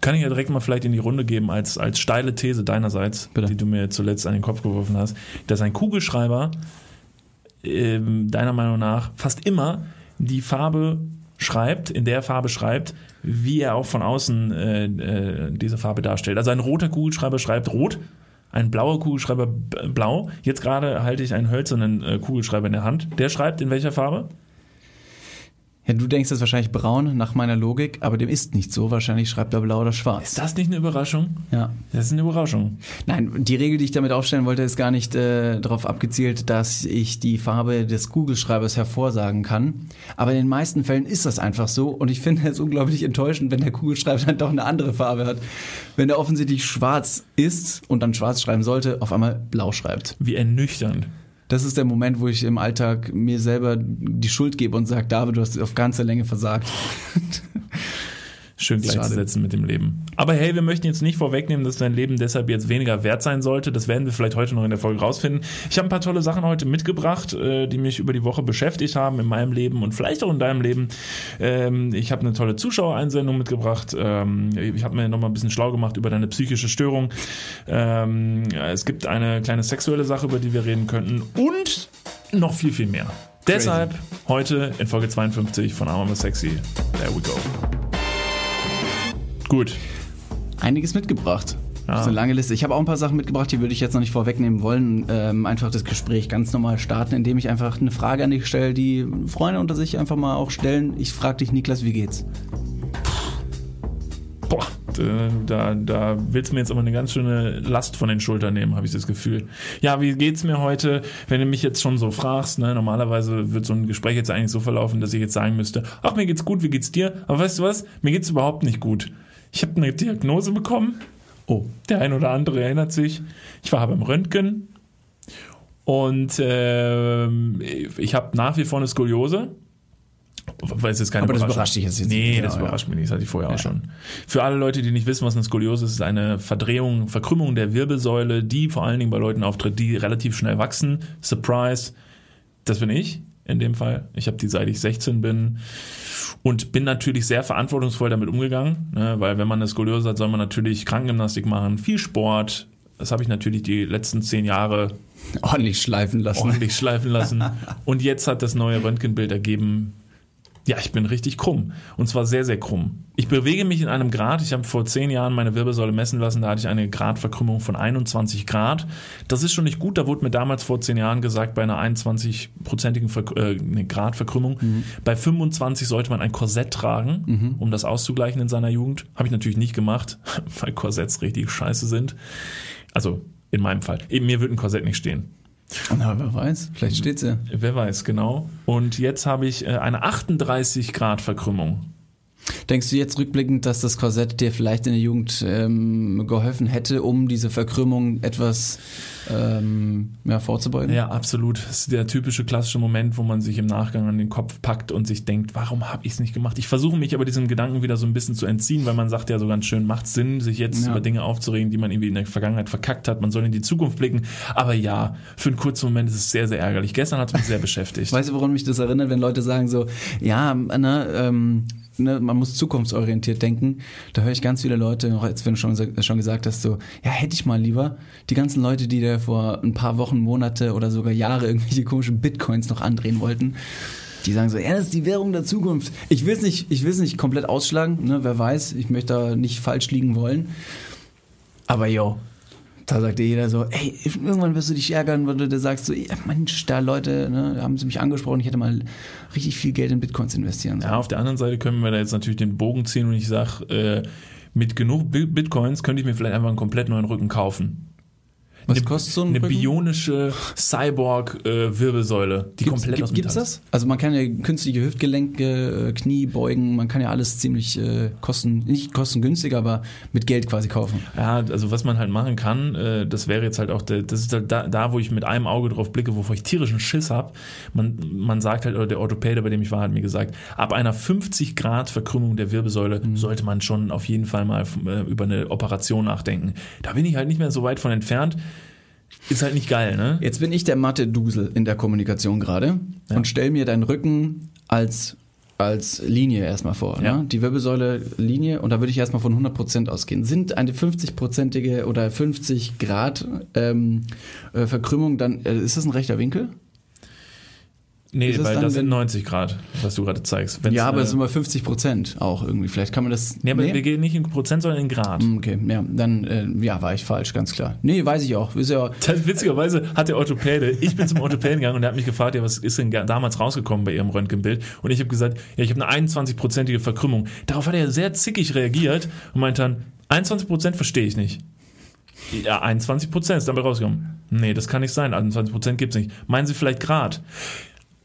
Kann ich ja direkt mal vielleicht in die Runde geben als, als steile These deinerseits, Bitte. die du mir zuletzt an den Kopf geworfen hast, dass ein Kugelschreiber ähm, deiner Meinung nach fast immer die Farbe schreibt, in der Farbe schreibt, wie er auch von außen äh, äh, diese Farbe darstellt. Also ein roter Kugelschreiber schreibt rot, ein blauer Kugelschreiber blau. Jetzt gerade halte ich einen hölzernen äh, Kugelschreiber in der Hand. Der schreibt in welcher Farbe? Ja, du denkst das wahrscheinlich braun nach meiner Logik, aber dem ist nicht so. Wahrscheinlich schreibt er blau oder schwarz. Ist das nicht eine Überraschung? Ja. Das ist eine Überraschung. Nein, die Regel, die ich damit aufstellen wollte, ist gar nicht äh, darauf abgezielt, dass ich die Farbe des Kugelschreibers hervorsagen kann. Aber in den meisten Fällen ist das einfach so. Und ich finde es unglaublich enttäuschend, wenn der Kugelschreiber dann doch eine andere Farbe hat. Wenn er offensichtlich schwarz ist und dann schwarz schreiben sollte, auf einmal blau schreibt. Wie ernüchternd. Das ist der Moment, wo ich im Alltag mir selber die Schuld gebe und sage, David, du hast auf ganzer Länge versagt. Schön gleichzusetzen mit dem Leben. Aber hey, wir möchten jetzt nicht vorwegnehmen, dass dein Leben deshalb jetzt weniger wert sein sollte. Das werden wir vielleicht heute noch in der Folge rausfinden. Ich habe ein paar tolle Sachen heute mitgebracht, äh, die mich über die Woche beschäftigt haben in meinem Leben und vielleicht auch in deinem Leben. Ähm, Ich habe eine tolle Zuschauereinsendung mitgebracht. Ähm, Ich habe mir nochmal ein bisschen schlau gemacht über deine psychische Störung. Ähm, Es gibt eine kleine sexuelle Sache, über die wir reden könnten und noch viel, viel mehr. Deshalb heute in Folge 52 von Arm Sexy. There we go. Gut. Einiges mitgebracht. Ja. Das ist eine lange Liste. Ich habe auch ein paar Sachen mitgebracht, die würde ich jetzt noch nicht vorwegnehmen wollen. Ähm, einfach das Gespräch ganz normal starten, indem ich einfach eine Frage an dich stelle, die Freunde unter sich einfach mal auch stellen. Ich frage dich, Niklas, wie geht's? Boah, da, da willst du mir jetzt aber eine ganz schöne Last von den Schultern nehmen, habe ich das Gefühl. Ja, wie geht's mir heute? Wenn du mich jetzt schon so fragst, ne, normalerweise wird so ein Gespräch jetzt eigentlich so verlaufen, dass ich jetzt sagen müsste, ach, mir geht's gut, wie geht's dir? Aber weißt du was? Mir geht's überhaupt nicht gut. Ich habe eine Diagnose bekommen. Oh, Der ein oder andere erinnert sich. Ich war beim Röntgen und ähm, ich habe nach wie vor eine Skoliose. Es ist keine Aber das überrascht dich jetzt nicht. Nee, Genau, das ja. überrascht mich nicht. Das hatte ich vorher auch Ja. schon. Für alle Leute, die nicht wissen, was eine Skoliose ist, ist eine Verdrehung, Verkrümmung der Wirbelsäule, die vor allen Dingen bei Leuten auftritt, die relativ schnell wachsen. Surprise, das bin ich in dem Fall. Ich habe die seit ich 16 bin und bin natürlich sehr verantwortungsvoll damit umgegangen, ne, weil wenn man eine Skoliose hat, soll man natürlich Krankengymnastik machen, viel Sport. Das habe ich natürlich die letzten zehn Jahre ordentlich schleifen lassen. ordentlich schleifen lassen. Und jetzt hat das neue Röntgenbild ergeben, ja, ich bin richtig krumm. Und zwar sehr, sehr krumm. Ich bewege mich in einem Grad. Ich habe vor zehn Jahren meine Wirbelsäule messen lassen. Da hatte ich eine Gradverkrümmung von 21 Grad. Das ist schon nicht gut. Da wurde mir damals vor zehn Jahren gesagt, bei einer 21-prozentigen Ver äh, Gradverkrümmung, bei 25 sollte man ein Korsett tragen, um das auszugleichen in seiner Jugend. Habe ich natürlich nicht gemacht, weil Korsetts richtig scheiße sind. Also in meinem Fall. Eben mir wird ein Korsett nicht stehen. Na, wer weiß, vielleicht steht sie. Wer weiß, genau. Und jetzt habe ich äh, eine 38 Grad Verkrümmung. Denkst du jetzt rückblickend, dass das Korsett dir vielleicht in der Jugend ähm, geholfen hätte, um diese Verkrümmung etwas ähm, ja, vorzubeugen? Ja, absolut. Das ist der typische klassische Moment, wo man sich im Nachgang an den Kopf packt und sich denkt, warum habe ich es nicht gemacht? Ich versuche mich aber diesem Gedanken wieder so ein bisschen zu entziehen, weil man sagt ja so ganz schön, macht Sinn, sich jetzt Ja. über Dinge aufzuregen, die man irgendwie in der Vergangenheit verkackt hat. Man soll in die Zukunft blicken. Aber ja, für einen kurzen Moment ist es sehr, sehr ärgerlich. Gestern hat es mich sehr beschäftigt. Weißt du, woran mich das erinnert, wenn Leute sagen so, ja, ne, ähm, ne, man muss zukunftsorientiert denken. Da höre ich ganz viele Leute, auch jetzt wenn du schon, schon gesagt hast, so, ja, hätte ich mal lieber. Die ganzen Leute, die da vor ein paar Wochen, Monate oder sogar Jahre irgendwelche komischen Bitcoins noch andrehen wollten, die sagen so, ja, das ist die Währung der Zukunft. Ich will es nicht, nicht komplett ausschlagen, ne, wer weiß, ich möchte da nicht falsch liegen wollen. Aber yo, da sagt dir jeder so, ey, irgendwann wirst du dich ärgern, weil du dir sagst so, ja, Mensch, da Leute, ne, haben sie mich angesprochen, ich hätte mal richtig viel Geld in Bitcoins investieren sollen. Ja, auf der anderen Seite können wir da jetzt natürlich den Bogen ziehen und ich sage, äh, mit genug Bi- Bitcoins könnte ich mir vielleicht einfach einen komplett neuen Rücken kaufen. Was eine, kostet so ein Eine Rücken? bionische Cyborg-Wirbelsäule, die Gibt's, komplett aus gibt, gibt's Metall das? Also man kann ja künstliche Hüftgelenke, äh, Knie beugen, man kann ja alles ziemlich äh, kosten, nicht kostengünstig, aber mit Geld quasi kaufen. Ja, also was man halt machen kann, äh, das wäre jetzt halt auch, der, das ist halt da, da, wo ich mit einem Auge drauf blicke, wovor ich tierischen Schiss habe. Man, man sagt halt, oder der Orthopäde, bei dem ich war, hat mir gesagt, ab einer 50 Grad Verkrümmung der Wirbelsäule Mhm. sollte man schon auf jeden Fall mal äh, über eine Operation nachdenken. Da bin ich halt nicht mehr so weit von entfernt. Ist halt nicht geil, ne? Jetzt bin ich der Mathe-Dusel in der Kommunikation gerade und stell mir deinen Rücken als als Linie erstmal vor. Ja. Ne? Die Wirbelsäule Linie und da würde ich erstmal von 100% ausgehen. Sind eine 50-prozentige oder 50 Grad ähm, äh, Verkrümmung, dann äh, ist das ein rechter Winkel? Nee, es weil dann, das sind wenn- 90 Grad, was du gerade zeigst. Wenn's ja, aber eine- es sind mal 50 Prozent auch irgendwie. Vielleicht kann man das. Nee, aber Nee? wir gehen nicht in Prozent, sondern in Grad. Hm, Okay, ja, dann äh, ja, war ich falsch, ganz klar. Nee, weiß ich auch. Ist ja, Das, witzigerweise hat der Orthopäde, ich bin zum Orthopäden gegangen und der hat mich gefragt, ja, was ist denn damals rausgekommen bei ihrem Röntgenbild? Und ich habe gesagt, ja, ich habe eine 21-prozentige Verkrümmung. Darauf hat er sehr zickig reagiert und meint dann, 21 Prozent verstehe ich nicht. Ja, 21 Prozent ist dabei rausgekommen. Nee, das kann nicht sein, 21 Prozent gibt's nicht. Meinen Sie vielleicht Grad?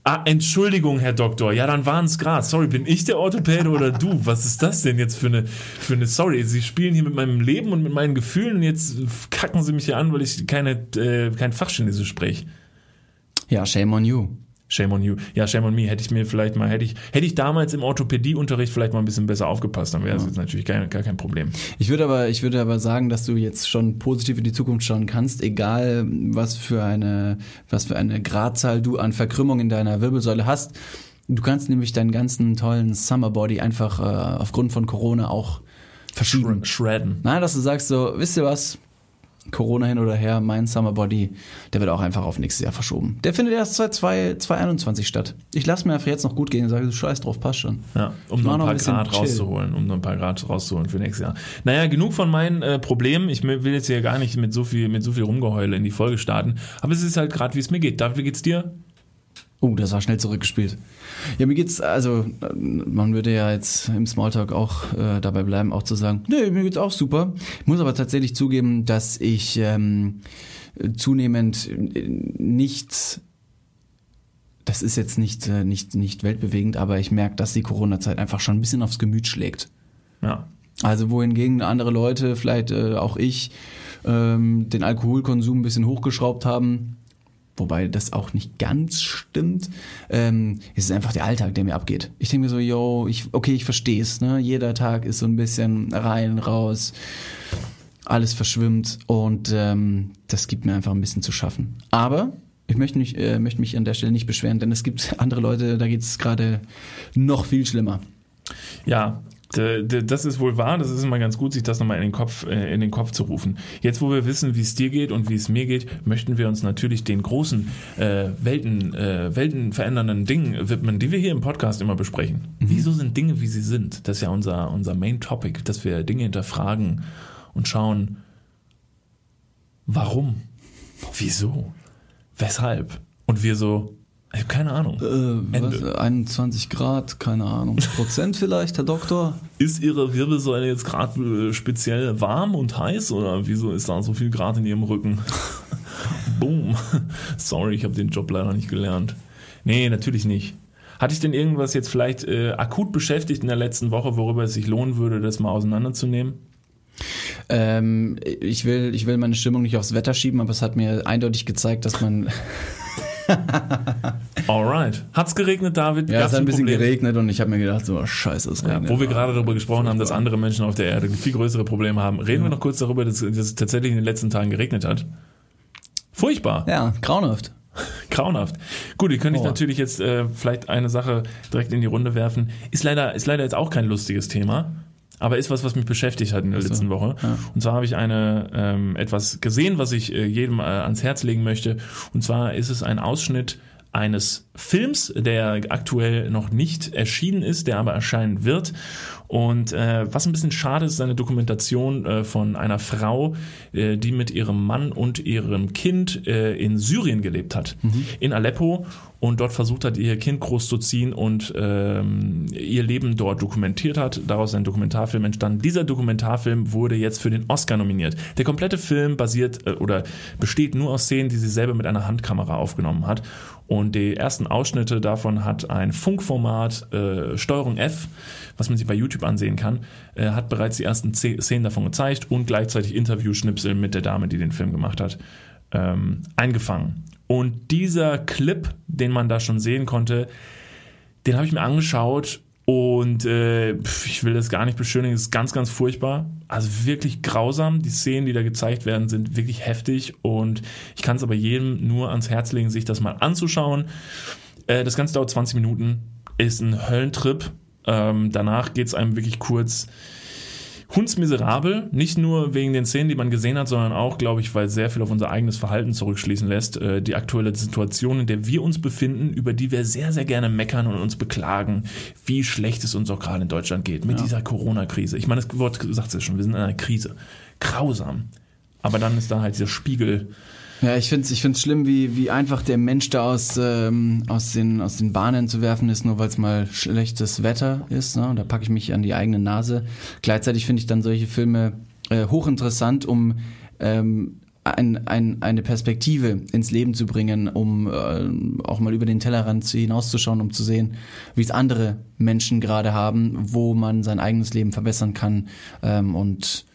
Ah, Entschuldigung, Herr Doktor. Ja, dann waren es Grad. Sorry, bin ich der Orthopäde oder du? Was ist das denn jetzt für eine, für eine, sorry, Sie spielen hier mit meinem Leben und mit meinen Gefühlen und jetzt kacken Sie mich hier an, weil ich keine, äh, kein Fachchinesisch spreche. ja, shame on you. Shame on you. Ja, shame on me. Hätte ich mir vielleicht mal, hätte ich, hätte ich damals im Orthopädieunterricht vielleicht mal ein bisschen besser aufgepasst, dann wäre es jetzt natürlich gar, gar kein Problem. Ich würde aber, ich würde aber sagen, dass du jetzt schon positiv in die Zukunft schauen kannst, egal was für eine, was für eine Gradzahl du an Verkrümmung in deiner Wirbelsäule hast. Du kannst nämlich deinen ganzen tollen Summer Body einfach äh, aufgrund von Corona auch verschieben. Shredden. Nein, dass du sagst so, wisst ihr was? Corona hin oder her, mein Summer Body, der wird auch einfach auf nächstes Jahr verschoben. Der findet erst seit 2 2021 statt. Ich lasse mir einfach jetzt noch gut gehen und sage, scheiß drauf, passt schon. Ja, um noch ein noch paar ein bisschen Grad chill. rauszuholen, um noch ein paar Grad rauszuholen für nächstes Jahr. Naja, genug von meinen äh, Problemen. Ich will jetzt hier gar nicht mit so viel, mit so viel Rumgeheule in die Folge starten. Aber es ist halt gerade, wie es mir geht. David, wie geht's dir? Oh, das war schnell zurückgespielt. Ja, mir geht's, also, man würde ja jetzt im Smalltalk auch äh, dabei bleiben, auch zu sagen, nee, mir geht's auch super. Ich muss aber tatsächlich zugeben, dass ich ähm, zunehmend äh, nicht, das ist jetzt nicht, äh, nicht, nicht weltbewegend, aber ich merke, dass die Corona-Zeit einfach schon ein bisschen aufs Gemüt schlägt. Ja. Also wohingegen andere Leute, vielleicht äh, auch ich, ähm, den Alkoholkonsum ein bisschen hochgeschraubt haben, wobei das auch nicht ganz stimmt, ähm, es ist einfach der Alltag, der mir abgeht. Ich denke mir so, yo, ich, okay, ich verstehe es, ne? Jeder Tag ist so ein bisschen rein, raus, alles verschwimmt und ähm, das gibt mir einfach ein bisschen zu schaffen. Aber ich möchte mich, äh, möchte mich an der Stelle nicht beschweren, denn es gibt andere Leute, da geht es gerade noch viel schlimmer. Ja, das ist wohl wahr. Das ist immer ganz gut, sich das nochmal in den Kopf, äh, in den Kopf zu rufen. Jetzt, wo wir wissen, wie es dir geht und wie es mir geht, möchten wir uns natürlich den großen äh, Welten, äh, weltenverändernden Dingen widmen, die wir hier im Podcast immer besprechen. Wieso sind Dinge, wie sie sind? Das ist ja unser, unser Main Topic, dass wir Dinge hinterfragen und schauen, warum? Wieso? Weshalb? Und wir so, ich habe keine Ahnung. Äh, was, Ende. 21 Grad, keine Ahnung. Prozent vielleicht, Herr Doktor? Ist Ihre Wirbelsäule jetzt gerade äh, speziell warm und heiß oder wieso ist da so viel Grad in Ihrem Rücken? Boom. Sorry, ich habe den Job leider nicht gelernt. Nee, natürlich nicht. Hatte ich denn irgendwas jetzt vielleicht äh, akut beschäftigt in der letzten Woche, worüber es sich lohnen würde, das mal auseinanderzunehmen? Ähm, ich, will, ich will meine Stimmung nicht aufs Wetter schieben, aber es hat mir eindeutig gezeigt, dass man. Alright. Hat's geregnet, David? Ja, Gab's es hat ein bisschen Problem? geregnet und ich habe mir gedacht, so, oh, scheiße, es Ja, regnet. wo wir gerade darüber gesprochen haben, dass andere Menschen auf der Erde viel größere Probleme haben, reden wir noch kurz darüber, dass, dass es tatsächlich in den letzten Tagen geregnet hat. Furchtbar. Ja, grauenhaft. Grauenhaft. Gut, ihr könnt ich natürlich jetzt äh, vielleicht eine Sache direkt in die Runde werfen. Ist leider, ist leider jetzt auch kein lustiges Thema, aber ist was, was mich beschäftigt hat in der Ach so, letzten Woche. ja. Und zwar habe ich eine ähm, etwas gesehen, was ich äh, jedem äh, ans Herz legen möchte. Und zwar ist es ein Ausschnitt eines Films, der aktuell noch nicht erschienen ist, der aber erscheinen wird. Und äh, was ein bisschen schade ist, ist eine Dokumentation äh, von einer Frau, äh, die mit ihrem Mann und ihrem Kind äh, in Syrien gelebt hat, in Aleppo und dort versucht hat, ihr Kind großzuziehen und ähm, ihr Leben dort dokumentiert hat. Daraus ist ein Dokumentarfilm entstanden. Dieser Dokumentarfilm wurde jetzt für den Oscar nominiert. Der komplette Film basiert äh, oder besteht nur aus Szenen, die sie selber mit einer Handkamera aufgenommen hat. Und die ersten Ausschnitte davon hat ein Funkformat äh, Steuerung F, was man sich bei YouTube ansehen kann, äh, hat bereits die ersten Ze- Szenen davon gezeigt und gleichzeitig Interviewschnipsel mit der Dame, die den Film gemacht hat, ähm, eingefangen. Und dieser Clip, den man da schon sehen konnte, den habe ich mir angeschaut und äh, ich will das gar nicht beschönigen, es ist ganz, ganz furchtbar. Also wirklich grausam. Die Szenen, die da gezeigt werden, sind wirklich heftig und ich kann es aber jedem nur ans Herz legen, sich das mal anzuschauen. Äh, das Ganze dauert 20 Minuten. ist ein Höllentrip. Ähm, danach geht es einem wirklich kurz hundsmiserabel, nicht nur wegen den Szenen, die man gesehen hat, sondern auch, glaube ich, weil sehr viel auf unser eigenes Verhalten zurückschließen lässt. Äh, die aktuelle Situation, in der wir uns befinden, über die wir sehr, sehr gerne meckern und uns beklagen, wie schlecht es uns auch gerade in Deutschland geht mit ja. dieser Corona-Krise. Ich meine, das Wort sagt es schon, wir sind in einer Krise. Grausam. Aber dann ist da halt dieser Spiegel ja, ich finde es ich find's schlimm, wie, wie einfach der Mensch da aus, ähm, aus, den, aus den Bahnen zu werfen ist, nur weil es mal schlechtes Wetter ist. Ne? Und da packe ich mich an die eigene Nase. Gleichzeitig finde ich dann solche Filme äh, hochinteressant, um ähm, ein, ein, eine Perspektive ins Leben zu bringen, um äh, auch mal über den Tellerrand hinauszuschauen, um zu sehen, wie es andere Menschen gerade haben, wo man sein eigenes Leben verbessern kann. Ähm, und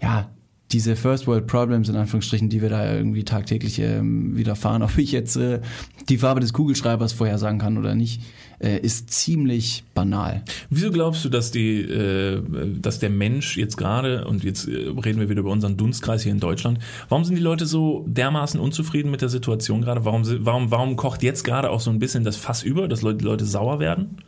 ja, diese First World Problems in Anführungsstrichen, die wir da irgendwie tagtäglich ähm, widerfahren, ob ich jetzt äh, die Farbe des Kugelschreibers vorhersagen kann oder nicht, äh, ist ziemlich banal. Wieso glaubst du, dass die, äh, dass der Mensch jetzt gerade und jetzt äh, reden wir wieder über unseren Dunstkreis hier in Deutschland, warum sind die Leute so dermaßen unzufrieden mit der Situation gerade? Warum, warum, warum kocht jetzt gerade auch so ein bisschen das Fass über, dass Leute, Leute sauer werden?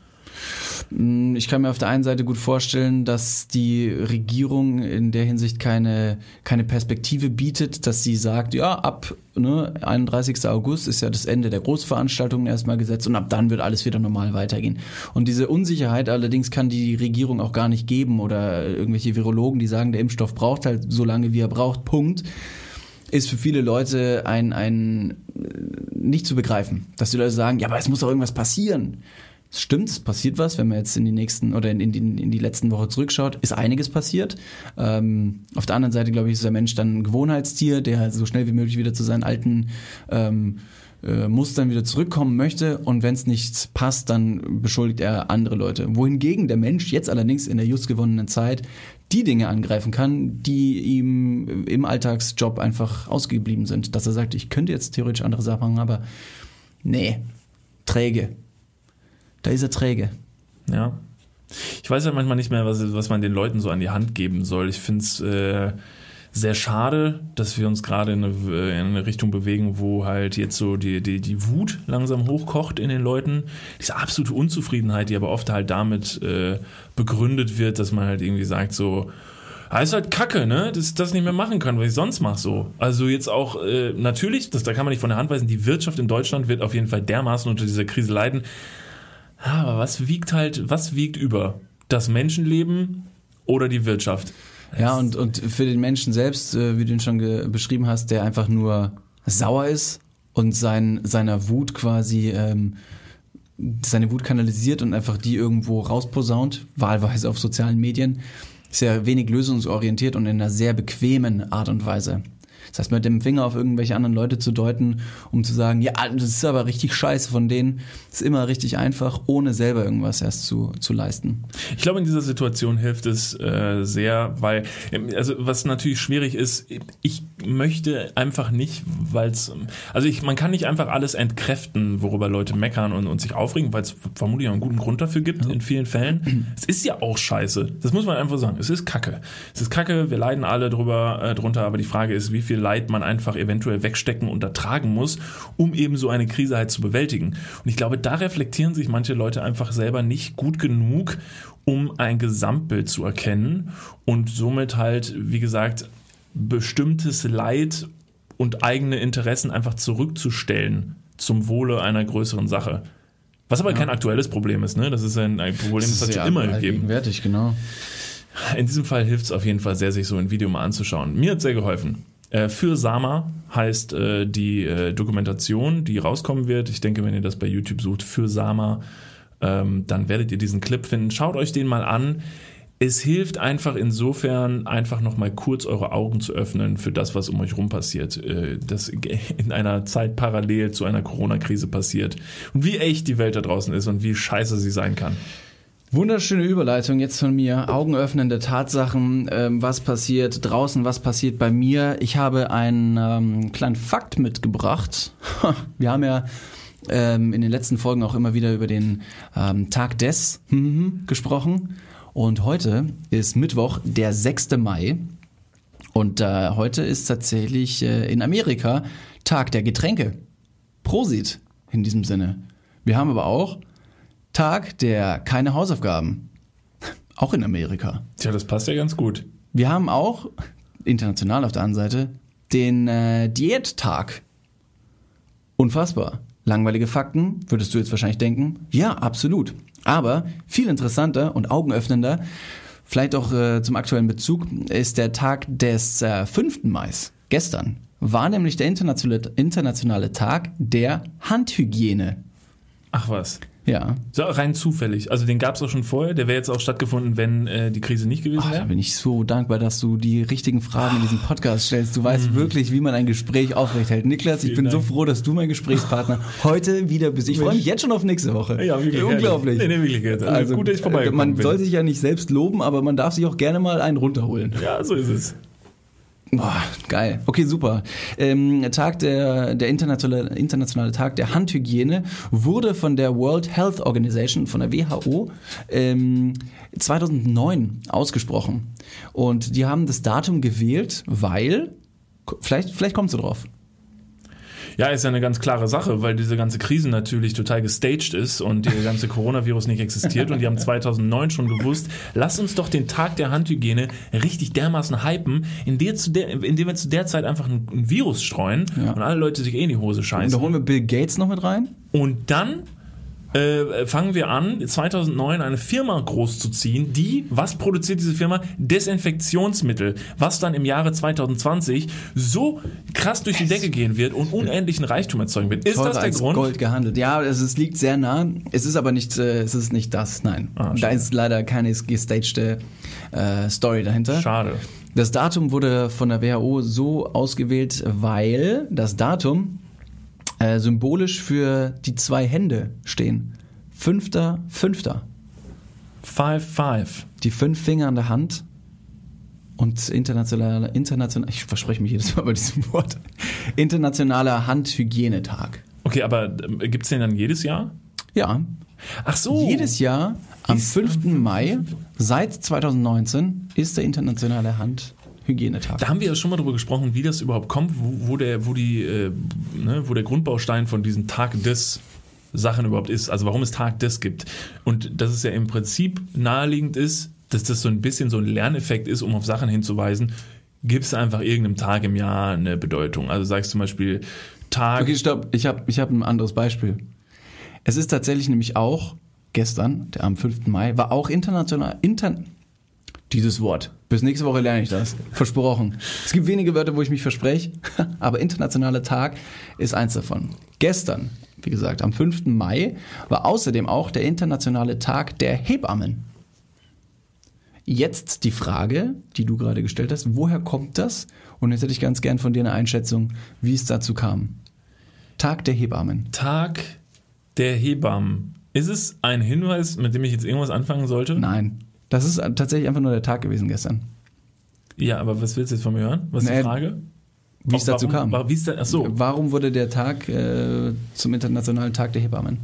Mm, ich kann mir auf der einen Seite gut vorstellen, dass die Regierung in der Hinsicht keine, keine Perspektive bietet, dass sie sagt, ja, ab ne, 31. August ist ja das Ende der Großveranstaltungen erstmal gesetzt und ab dann wird alles wieder normal weitergehen. Und diese Unsicherheit allerdings kann die Regierung auch gar nicht geben oder irgendwelche Virologen, die sagen, der Impfstoff braucht halt so lange, wie er braucht, Punkt ist für viele Leute ein, ein nicht zu begreifen. Dass die Leute sagen, ja, aber es muss doch irgendwas passieren. Es stimmt, es passiert was, wenn man jetzt in die nächsten oder in, in, die, in die letzten Woche zurückschaut, ist einiges passiert. Ähm, auf der anderen Seite, glaube ich, ist der Mensch dann ein Gewohnheitstier, der so schnell wie möglich wieder zu seinen alten ähm, äh, Mustern wieder zurückkommen möchte und wenn es nicht passt, dann beschuldigt er andere Leute. Wohingegen der Mensch jetzt allerdings in der just gewonnenen Zeit die Dinge angreifen kann, die ihm im Alltagsjob einfach ausgeblieben sind. Dass er sagt, ich könnte jetzt theoretisch andere Sachen machen, aber nee, träge da ist er träge. Ja. Ich weiß ja manchmal nicht mehr, was, was man den Leuten so an die Hand geben soll. Ich finde es äh, sehr schade, dass wir uns gerade in, in, eine Richtung bewegen, wo halt jetzt so die, die, die Wut langsam hochkocht in den Leuten. Diese absolute Unzufriedenheit, die aber oft halt damit äh, begründet wird, dass man halt irgendwie sagt so, Ah, ist halt kacke, ne? Dass ich das nicht mehr machen kann, was ich sonst mache so. Also jetzt auch, äh, natürlich, das, da kann man nicht von der Hand weisen, die Wirtschaft in Deutschland wird auf jeden Fall dermaßen unter dieser Krise leiden. Aber was wiegt halt, was wiegt über? Das Menschenleben oder die Wirtschaft? Ja, und, und für den Menschen selbst, äh, wie du ihn schon beschrieben hast, der einfach nur sauer ist und sein, seiner Wut quasi ähm, seine Wut kanalisiert und einfach die irgendwo rausposaunt, wahlweise auf sozialen Medien, ist ja wenig lösungsorientiert und in einer sehr bequemen Art und Weise. Das heißt, mit dem Finger auf irgendwelche anderen Leute zu deuten, um zu sagen, ja, das ist aber richtig scheiße von denen, ist immer richtig einfach, ohne selber irgendwas erst zu, zu leisten. Ich glaube, in dieser Situation hilft es äh, sehr, weil, also was natürlich schwierig ist, ich möchte einfach nicht, weil es, also ich, man kann nicht einfach alles entkräften, worüber Leute meckern und, und sich aufregen, weil es vermutlich auch einen guten Grund dafür gibt ja. in vielen Fällen. es ist ja auch scheiße. Das muss man einfach sagen. Es ist Kacke. Es ist Kacke, wir leiden alle drüber, äh, drunter, aber die Frage ist, wie viel Leid man einfach eventuell wegstecken und ertragen muss, um eben so eine Krise halt zu bewältigen. Und ich glaube, da reflektieren sich manche Leute einfach selber nicht gut genug, um ein Gesamtbild zu erkennen und somit halt, wie gesagt, bestimmtes Leid und eigene Interessen einfach zurückzustellen zum Wohle einer größeren Sache. Was aber ja. kein aktuelles Problem ist, ne? Das ist ein, ein Problem, das, das hat schon immer gegeben. Gegenwärtig, genau. In diesem Fall hilft es auf jeden Fall sehr, sich so ein Video mal anzuschauen. Mir hat sehr geholfen. Äh, für Sama heißt äh, die äh, Dokumentation, die rauskommen wird. Ich denke, wenn ihr das bei YouTube sucht, für Sama, ähm, dann werdet ihr diesen Clip finden. Schaut euch den mal an. Es hilft einfach insofern, einfach nochmal kurz eure Augen zu öffnen für das, was um euch rum passiert. Äh, das in einer Zeit parallel zu einer Corona-Krise passiert. Und wie echt die Welt da draußen ist und wie scheiße sie sein kann. Wunderschöne Überleitung jetzt von mir. Augenöffnende Tatsachen, ähm, was passiert draußen, was passiert bei mir. Ich habe einen ähm, kleinen Fakt mitgebracht. Wir haben ja ähm, in den letzten Folgen auch immer wieder über den ähm, Tag des gesprochen. Und heute ist Mittwoch, der 6. Mai. Und äh, heute ist tatsächlich äh, in Amerika Tag der Getränke. Prosit in diesem Sinne. Wir haben aber auch Tag der keine Hausaufgaben. Auch in Amerika. Tja, das passt ja ganz gut. Wir haben auch, international auf der anderen Seite, den äh, Diättag. Unfassbar. Langweilige Fakten, würdest du jetzt wahrscheinlich denken? Ja, absolut. Aber viel interessanter und augenöffnender, vielleicht auch äh, zum aktuellen Bezug, ist der Tag des äh, 5. Mai. Gestern war nämlich der internationale, internationale Tag der Handhygiene. Ach was. Ja. So, rein zufällig. Also den gab es auch schon vorher. Der wäre jetzt auch stattgefunden, wenn äh, die Krise nicht gewesen Ach, da wäre. bin ich so dankbar, dass du die richtigen Fragen in diesem Podcast stellst. Du weißt wirklich, wie man ein Gespräch aufrechthält. Niklas, ich Mhm. Vielen bin so Dank. froh, dass du mein Gesprächspartner heute wieder bist. Ich freue mich jetzt schon auf nächste Woche. Ja, wirklich. Unglaublich. Nee, nee, wirklich. Also, gut, dass ich vorbeigekommen Man bin. soll sich ja nicht selbst loben, aber man darf sich auch gerne mal einen runterholen. ja, so ist es. Boah, geil. Okay, super. Ähm, Tag der, der internationale, internationale Tag der Handhygiene wurde von der World Health Organization, von der WHO, ähm, 2009 ausgesprochen. Und die haben das Datum gewählt, weil, vielleicht, vielleicht kommst du drauf. Ja, ist ja eine ganz klare Sache, weil diese ganze Krise natürlich total gestaged ist und der ganze Coronavirus nicht existiert und die haben 2009 schon gewusst, lass uns doch den Tag der Handhygiene richtig dermaßen hypen, indem, wir zu der Zeit einfach ein, Virus streuen Ja. und alle Leute sich eh in die Hose Und scheißen. da holen wir Bill Gates noch mit rein. Und dann äh, fangen wir an, 2009 eine Firma großzuziehen, die, was produziert diese Firma? Desinfektionsmittel, was dann im Jahre 2020 so krass durch die Decke gehen wird und unendlichen Reichtum erzeugen wird. Ist Teurer das der als Grund? Gold gehandelt. Ja, es, es liegt sehr nah. Es ist aber nicht, äh, es ist nicht das. Nein, Ah, da ist leider keine gestagte äh, Story dahinter. Schade. Das Datum wurde von der WHO so ausgewählt, weil das Datum äh, symbolisch für die zwei Hände stehen. Fünfter, Fünfter. Five, five. Die fünf Finger an der Hand und internationaler, international, ich verspreche mich jedes Mal bei diesem Wort, internationaler Handhygienetag. Okay, aber äh, gibt's den dann jedes Jahr? Ja, Ach so. jedes Jahr am Ist 5. Mai seit 2019 ist der internationale Handhygienetag. Da haben wir ja schon mal drüber gesprochen, wie das überhaupt kommt, wo, wo der, wo die, äh, ne, wo der Grundbaustein von diesem Tag des Sachen überhaupt ist. Also warum es Tag des gibt. Und dass es ja im Prinzip naheliegend ist, dass das so ein bisschen so ein Lerneffekt ist, um auf Sachen hinzuweisen. Gibt es einfach irgendeinem Tag im Jahr eine Bedeutung? Also sagst zum Beispiel Tag. Okay, stopp. Ich habe ich hab ein anderes Beispiel. Es ist tatsächlich nämlich auch gestern, der am 5. Mai, war auch international. Inter dieses Wort. Bis nächste Woche lerne ich das. Versprochen. Es gibt wenige Wörter, wo ich mich verspreche, aber internationaler Tag ist eins davon. Gestern, wie gesagt, am 5. Mai, war außerdem auch der internationale Tag der Hebammen. Jetzt die Frage, die du gerade gestellt hast, woher kommt das? Und jetzt hätte ich ganz gern von dir eine Einschätzung, wie es dazu kam. Tag der Hebammen. Tag der Hebammen. Ist es ein Hinweis, mit dem ich jetzt irgendwas anfangen sollte? Nein. Das ist tatsächlich einfach nur der Tag gewesen gestern. Ja, aber was willst du jetzt von mir hören? Was ist Nee, die Frage? Wie es dazu kam. Ist da, ach so. Warum wurde der Tag äh, zum Internationalen Tag der Hebammen?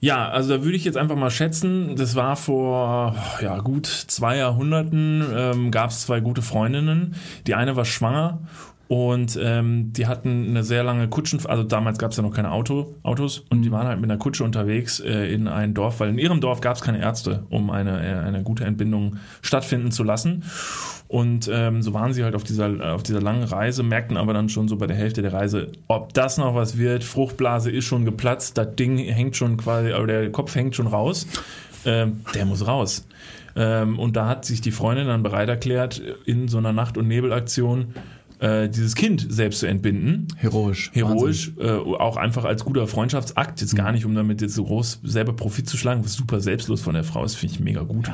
Ja, also da würde ich jetzt einfach mal schätzen, das war vor ja, gut zwei Jahrhunderten, ähm, gab es zwei gute Freundinnen. Die eine war schwanger und ähm, die hatten eine sehr lange Kutschen, also damals gab es ja noch keine Auto, Autos und die waren halt mit einer Kutsche unterwegs äh, in ein Dorf, weil in ihrem Dorf gab es keine Ärzte, um eine, äh, eine gute Entbindung stattfinden zu lassen. Und ähm, so waren sie halt auf dieser, auf dieser langen Reise, merkten aber dann schon so bei der Hälfte der Reise, ob das noch was wird. Fruchtblase ist schon geplatzt, das Ding hängt schon quasi, oder der Kopf hängt schon raus. Ähm, der muss raus. Ähm, und da hat sich die Freundin dann bereit erklärt, in so einer Nacht- und Nebelaktion äh, dieses Kind selbst zu entbinden. Heroisch. Heroisch, äh, auch einfach als guter Freundschaftsakt, jetzt gar nicht, um damit jetzt so groß selber Profit zu schlagen, was super selbstlos von der Frau ist, finde ich mega gut.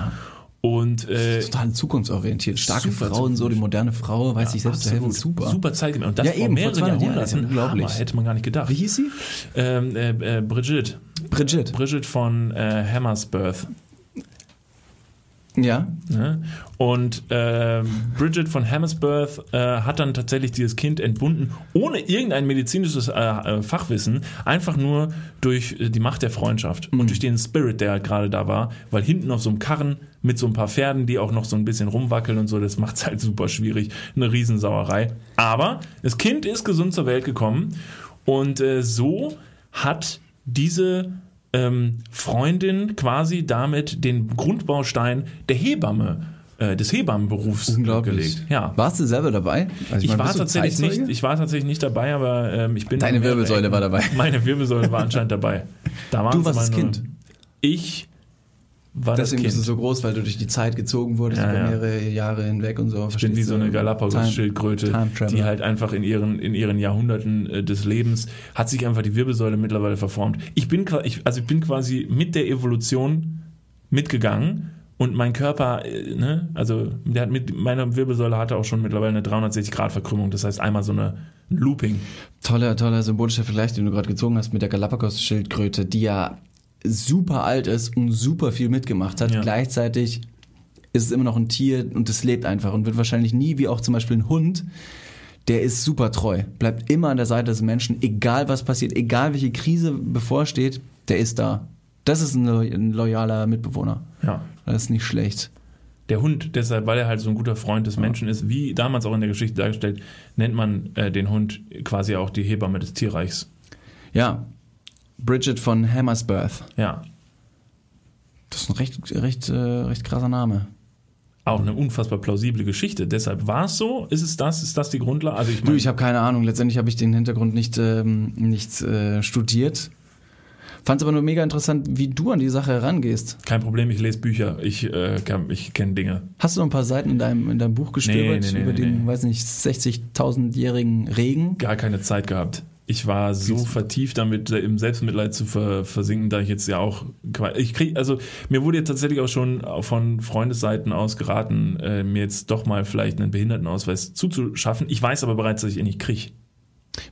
Und äh. Total zukunftsorientiert. Starke Frauen, so die moderne Frau, weiß sich selbst zu helfen. absolut. Super. Super Zeit Und das Ja, vor eben, vor mehreren 200 Jahren, das ist ja Jahrhunderten. unglaublich. Hammer, hätte man gar nicht gedacht. Wie hieß sie? Ähm, äh, äh, Brigitte. Brigitte. Brigitte von äh, Hammersbirth. Ja. Ne? Und ähm, Bridget von Hammersbirth äh, hat dann tatsächlich dieses Kind entbunden, ohne irgendein medizinisches äh, äh, Fachwissen, einfach nur durch äh, die Macht der Freundschaft und durch den Spirit, der halt gerade da war, weil hinten auf so einem Karren mit so ein paar Pferden, die auch noch so ein bisschen rumwackeln und so, das macht es halt super schwierig, eine Riesensauerei. Aber das Kind ist gesund zur Welt gekommen und äh, so hat diese ähm, Freundin quasi damit den Grundbaustein der Hebamme äh, des Hebammenberufs gelegt. Ja. Warst du selber dabei? Also Ich, meine, war tatsächlich Zeitzeuge? nicht, ich war tatsächlich nicht dabei, aber ähm, ich bin. Deine Wirbelsäule war dabei. Meine Wirbelsäule war anscheinend dabei. Da Du warst das Kind. Ich war Deswegen das bist Kind. du so groß, weil du durch die Zeit gezogen wurdest Ja, über ja. mehrere Jahre hinweg und so. Ich bin wie so eine Galapagos-Schildkröte, die halt einfach in ihren, in ihren Jahrhunderten äh, des Lebens hat sich einfach die Wirbelsäule mittlerweile verformt. Ich bin, ich, also ich bin quasi mit der Evolution mitgegangen und mein Körper, äh, ne, also der hat mit, meine Wirbelsäule hatte auch schon mittlerweile eine 360 Grad Verkrümmung. Das heißt einmal so eine ein Looping. Toller, toller symbolischer Vergleich, den du gerade gezogen hast mit der Galapagos-Schildkröte, die ja super alt ist und super viel mitgemacht hat. Ja. Gleichzeitig ist es immer noch ein Tier und es lebt einfach und wird wahrscheinlich nie, wie auch zum Beispiel ein Hund, der ist super treu, bleibt immer an der Seite des Menschen, egal was passiert, egal welche Krise bevorsteht, der ist da. Das ist ein, lo ein loyaler Mitbewohner. Ja. Das ist nicht schlecht. Der Hund, deshalb, weil er halt so ein guter Freund des Menschen ist, wie damals auch in der Geschichte dargestellt, nennt man äh, den Hund quasi auch die Hebamme des Tierreichs. Ja, Bridget von Hammersworth. Ja. Das ist ein recht, recht, äh, recht krasser Name. Auch eine unfassbar plausible Geschichte. Deshalb war es so? Ist es das? Ist das die Grundlage? Also ich Du, meine, ich habe keine Ahnung. Letztendlich habe ich den Hintergrund nicht, ähm, nicht äh, studiert. Fand es aber nur mega interessant, wie du an die Sache herangehst. kein Problem, ich lese Bücher, ich, äh, ich kenne Dinge. Hast du noch ein paar Seiten in deinem, in deinem Buch gestöbert Nee, nee, nee, über den, weiß nicht, 60.000-jährigen Regen? Gar keine Zeit gehabt. Ich war so vertieft damit, im Selbstmitleid zu ver versinken, da ich jetzt ja auch. Ich krieg, also mir wurde jetzt tatsächlich auch schon von Freundesseiten aus geraten, äh, mir jetzt doch mal vielleicht einen Behindertenausweis zuzuschaffen. Ich weiß aber bereits, dass ich ihn nicht kriege.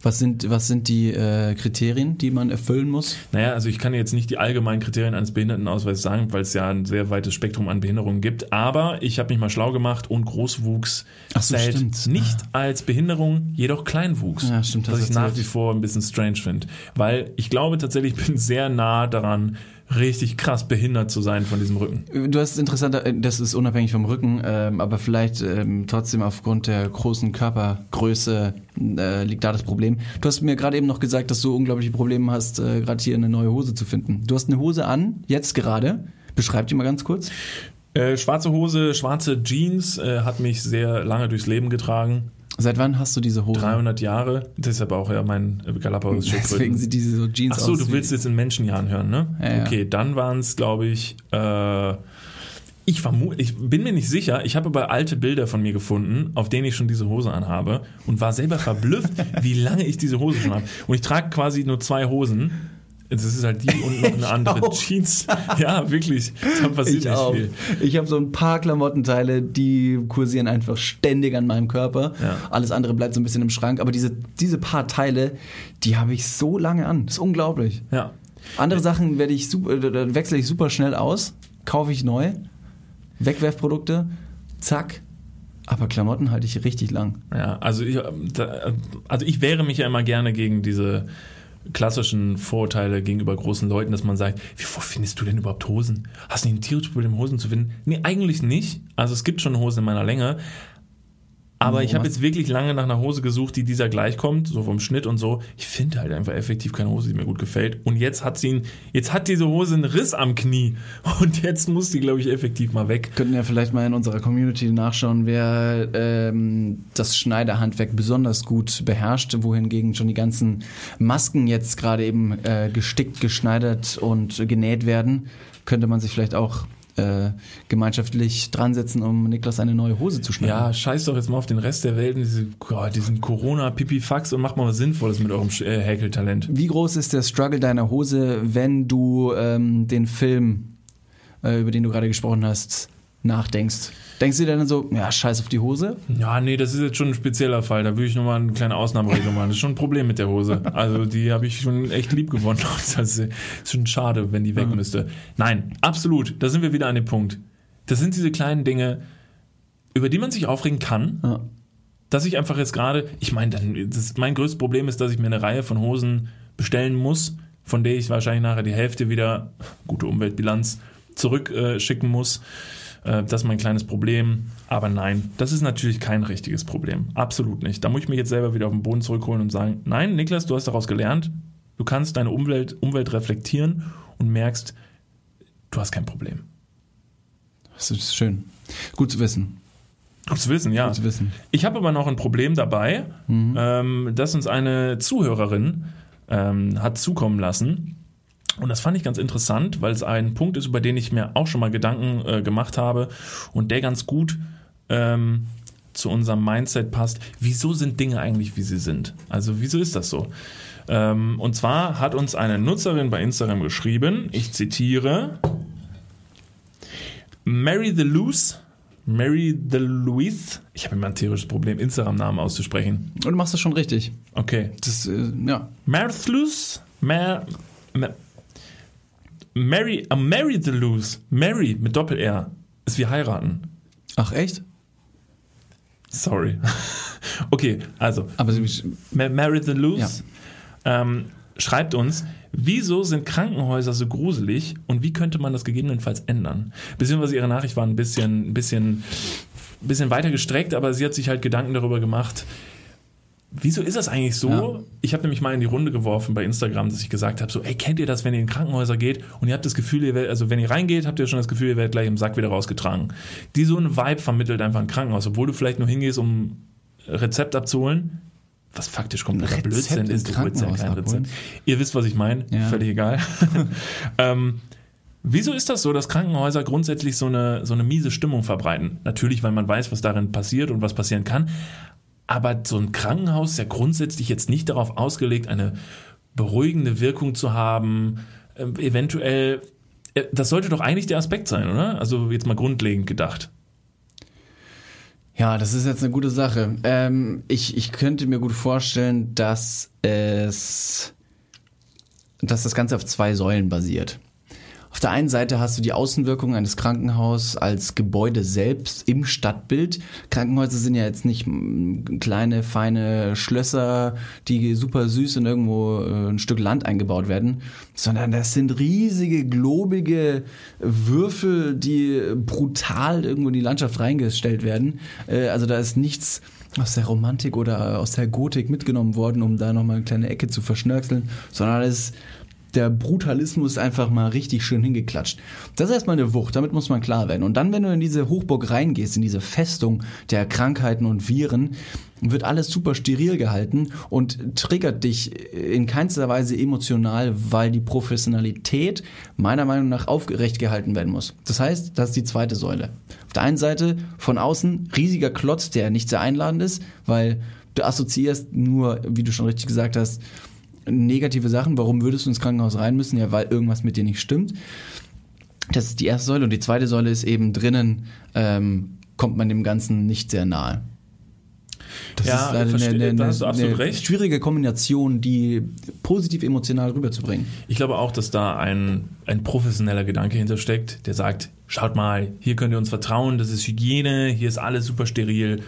Was sind, was sind die äh, Kriterien, die man erfüllen muss? Naja, also ich kann jetzt nicht die allgemeinen Kriterien eines Behindertenausweises sagen, weil es ja ein sehr weites Spektrum an Behinderungen gibt. Aber ich habe mich mal schlau gemacht und Großwuchs so, zählt stimmt. nicht als Behinderung, jedoch Kleinwuchs. Ja, stimmt, Was hast ich nach wie vor ein bisschen strange finde. Weil ich glaube tatsächlich, ich bin sehr nah daran, richtig krass behindert zu sein von diesem Rücken. Du hast interessanter, äh, das ist unabhängig vom Rücken, ähm, aber vielleicht ähm, trotzdem aufgrund der großen Körpergröße äh, liegt da das Problem. Du hast mir gerade eben noch gesagt, dass du unglaubliche Probleme hast, äh, gerade hier eine neue Hose zu finden. Du hast eine Hose an, jetzt gerade. Beschreib die mal ganz kurz. Äh, schwarze Hose, schwarze Jeans äh, hat mich sehr lange durchs Leben getragen. Seit wann hast du diese Hose? 300 Jahre. Deshalb auch ja mein äh, galapagos Deswegen sieht diese so Jeans Ach so, aus. du wie- willst jetzt in Menschenjahren hören, ne? Ja, ja. okay, dann waren es, glaube ich, äh, ich vermute, ich bin mir nicht sicher. Ich habe aber alte Bilder von mir gefunden, auf denen ich schon diese Hose anhabe und war selber verblüfft, wie lange ich diese Hose schon habe. Und ich trage quasi nur zwei Hosen. Das ist halt die und noch eine andere auch. Jeans. Ja, wirklich. Da passiert Ich nicht auch. viel. Ich habe so ein paar Klamottenteile, die kursieren einfach ständig an meinem Körper. Ja. Alles andere bleibt so ein bisschen im Schrank. Aber diese, diese paar Teile, die habe ich so lange an. Das ist unglaublich. Ja. Andere Sachen werde ich super, wechsle ich super schnell aus, kaufe ich neu, Wegwerfprodukte, zack. Aber Klamotten halte ich richtig lang. Ja, also ich, also ich wehre mich ja immer gerne gegen diese klassischen Vorurteile gegenüber großen Leuten, dass man sagt, wie wo findest du denn überhaupt Hosen? Hast du nicht ein tierisches Problem, Hosen zu finden? Nee, eigentlich nicht. Also es gibt schon Hosen in meiner Länge. Aber ich habe jetzt wirklich lange nach einer Hose gesucht, die dieser gleichkommt, so vom Schnitt und so. Ich finde halt einfach effektiv keine Hose, die mir gut gefällt. Und jetzt hat sie, jetzt hat diese Hose einen Riss am Knie. Und jetzt muss die, glaube ich, effektiv mal weg. Könnten ja vielleicht mal in unserer Community nachschauen, wer ähm, das Schneiderhandwerk besonders gut beherrscht, wohingegen schon die ganzen Masken jetzt gerade eben äh, gestickt, geschneidert und genäht werden. Könnte man sich vielleicht auch äh, gemeinschaftlich dran setzen, um Niklas eine neue Hose zu schneiden. Ja, scheiß doch jetzt mal auf den Rest der Welt, und diese, Gott, diesen Corona-Pipifax und macht mal was Sinnvolles mit eurem äh, Häkeltalent. Wie groß ist der Struggle deiner Hose, wenn du ähm, den Film, äh, über den du gerade gesprochen hast, nachdenkst? Denkst du dir dann so, ja, scheiß auf die Hose? Ja, nee, das ist jetzt schon ein spezieller Fall. Da würde ich nochmal eine kleine Ausnahmeregelung machen. Das ist schon ein Problem mit der Hose. Also die habe ich schon echt lieb gewonnen. Das ist schon schade, wenn die weg müsste. Nein, absolut. Da sind wir wieder an dem Punkt. Das sind diese kleinen Dinge, über die man sich aufregen kann. Ja. dass ich einfach jetzt gerade, ich meine, mein größtes Problem ist, dass ich mir eine Reihe von Hosen bestellen muss, von der ich wahrscheinlich nachher die Hälfte wieder, gute Umweltbilanz, zurückschicken äh, muss. Äh, das ist mein kleines Problem. Aber nein, das ist natürlich kein richtiges Problem. Absolut nicht. Da muss ich mich jetzt selber wieder auf den Boden zurückholen und sagen, nein, Niklas, du hast daraus gelernt. Du kannst deine Umwelt, Umwelt reflektieren und merkst, du hast kein Problem. Das ist schön. Gut zu wissen. Gut zu wissen, ja. Gut zu wissen. Ich habe aber noch ein Problem dabei, ähm, das uns eine Zuhörerin ähm, hat zukommen lassen. Und das fand ich ganz interessant, weil es ein Punkt ist, über den ich mir auch schon mal Gedanken äh, gemacht habe und der ganz gut ähm, zu unserem Mindset passt. Wieso sind Dinge eigentlich, wie sie sind? Also wieso ist das so? Ähm, und zwar hat uns eine Nutzerin bei Instagram geschrieben, ich zitiere, Mary the Loose, Mary the Louise, ich habe immer ein tierisches Problem, Instagram-Namen auszusprechen. Und du machst das schon richtig. Okay. Das, äh, ja. Marthlus, Mar, Mar, Mary, uh, Mary the Loose, Mary mit Doppel-R, ist wie heiraten. Ach, echt? Sorry. okay, also, Aber sie- Ma- Mary the Loose ähm, schreibt uns, wieso sind Krankenhäuser so gruselig und wie könnte man das gegebenenfalls ändern? Beziehungsweise ihre Nachricht war ein bisschen, ein bisschen, ein bisschen weiter gestreckt, aber sie hat sich halt Gedanken darüber gemacht, Wieso ist das eigentlich so? Ja. Ich habe nämlich mal in die Runde geworfen bei Instagram, dass ich gesagt habe, so, ey, kennt ihr das, wenn ihr in Krankenhäuser geht und ihr habt das Gefühl, ihr werdet, also wenn ihr reingeht, habt ihr schon das Gefühl, ihr werdet gleich im Sack wieder rausgetragen. Die so ein Vibe vermittelt einfach ein Krankenhaus, obwohl du vielleicht nur hingehst, um Rezept abzuholen, was faktisch kompletter Rezept Blödsinn ist. Du holst ja kein abholen? Rezept. Ihr wisst, was ich meine, Ja. völlig egal. ähm, Wieso ist das so, dass Krankenhäuser grundsätzlich so eine, so eine miese Stimmung verbreiten? Natürlich, weil man weiß, was darin passiert und was passieren kann. Aber so ein Krankenhaus ist ja grundsätzlich jetzt nicht darauf ausgelegt, eine beruhigende Wirkung zu haben. Ähm, eventuell, äh, das sollte doch eigentlich der Aspekt sein, oder? Also jetzt mal grundlegend gedacht. Ja, das ist jetzt eine gute Sache. Ähm, ich, ich könnte mir gut vorstellen, dass es, dass das Ganze auf zwei Säulen basiert. Auf der einen Seite hast du die Außenwirkung eines Krankenhauses als Gebäude selbst im Stadtbild. Krankenhäuser sind ja jetzt nicht kleine, feine Schlösser, die super süß in irgendwo äh, ein Stück Land eingebaut werden, sondern das sind riesige, globige Würfel, die brutal irgendwo in die Landschaft reingestellt werden. Äh, also da ist nichts aus der Romantik oder aus der Gotik mitgenommen worden, um da nochmal eine kleine Ecke zu verschnörkeln, sondern es ist der Brutalismus einfach mal richtig schön hingeklatscht. Das ist erstmal eine Wucht, damit muss man klar werden. Und dann, wenn du in diese Hochburg reingehst, in diese Festung der Krankheiten und Viren, wird alles super steril gehalten und triggert dich in keinster Weise emotional, weil die Professionalität meiner Meinung nach aufgerecht gehalten werden muss. Das heißt, das ist die zweite Säule. Auf der einen Seite von außen riesiger Klotz, der nicht sehr einladend ist, weil du assoziierst nur, wie du schon richtig gesagt hast, negative Sachen. Warum würdest du ins Krankenhaus rein müssen? Ja, weil irgendwas mit dir nicht stimmt. Das ist die erste Säule. Und die zweite Säule ist eben drinnen, ähm, kommt man dem Ganzen nicht sehr nahe. Das Ja, leider verstehe, da hast du absolut recht. schwierige Kombination, die positiv emotional rüberzubringen. Ich glaube auch, dass da ein, ein professioneller Gedanke hintersteckt, der sagt, schaut mal, hier könnt ihr uns vertrauen, das ist Hygiene, hier ist alles super steril,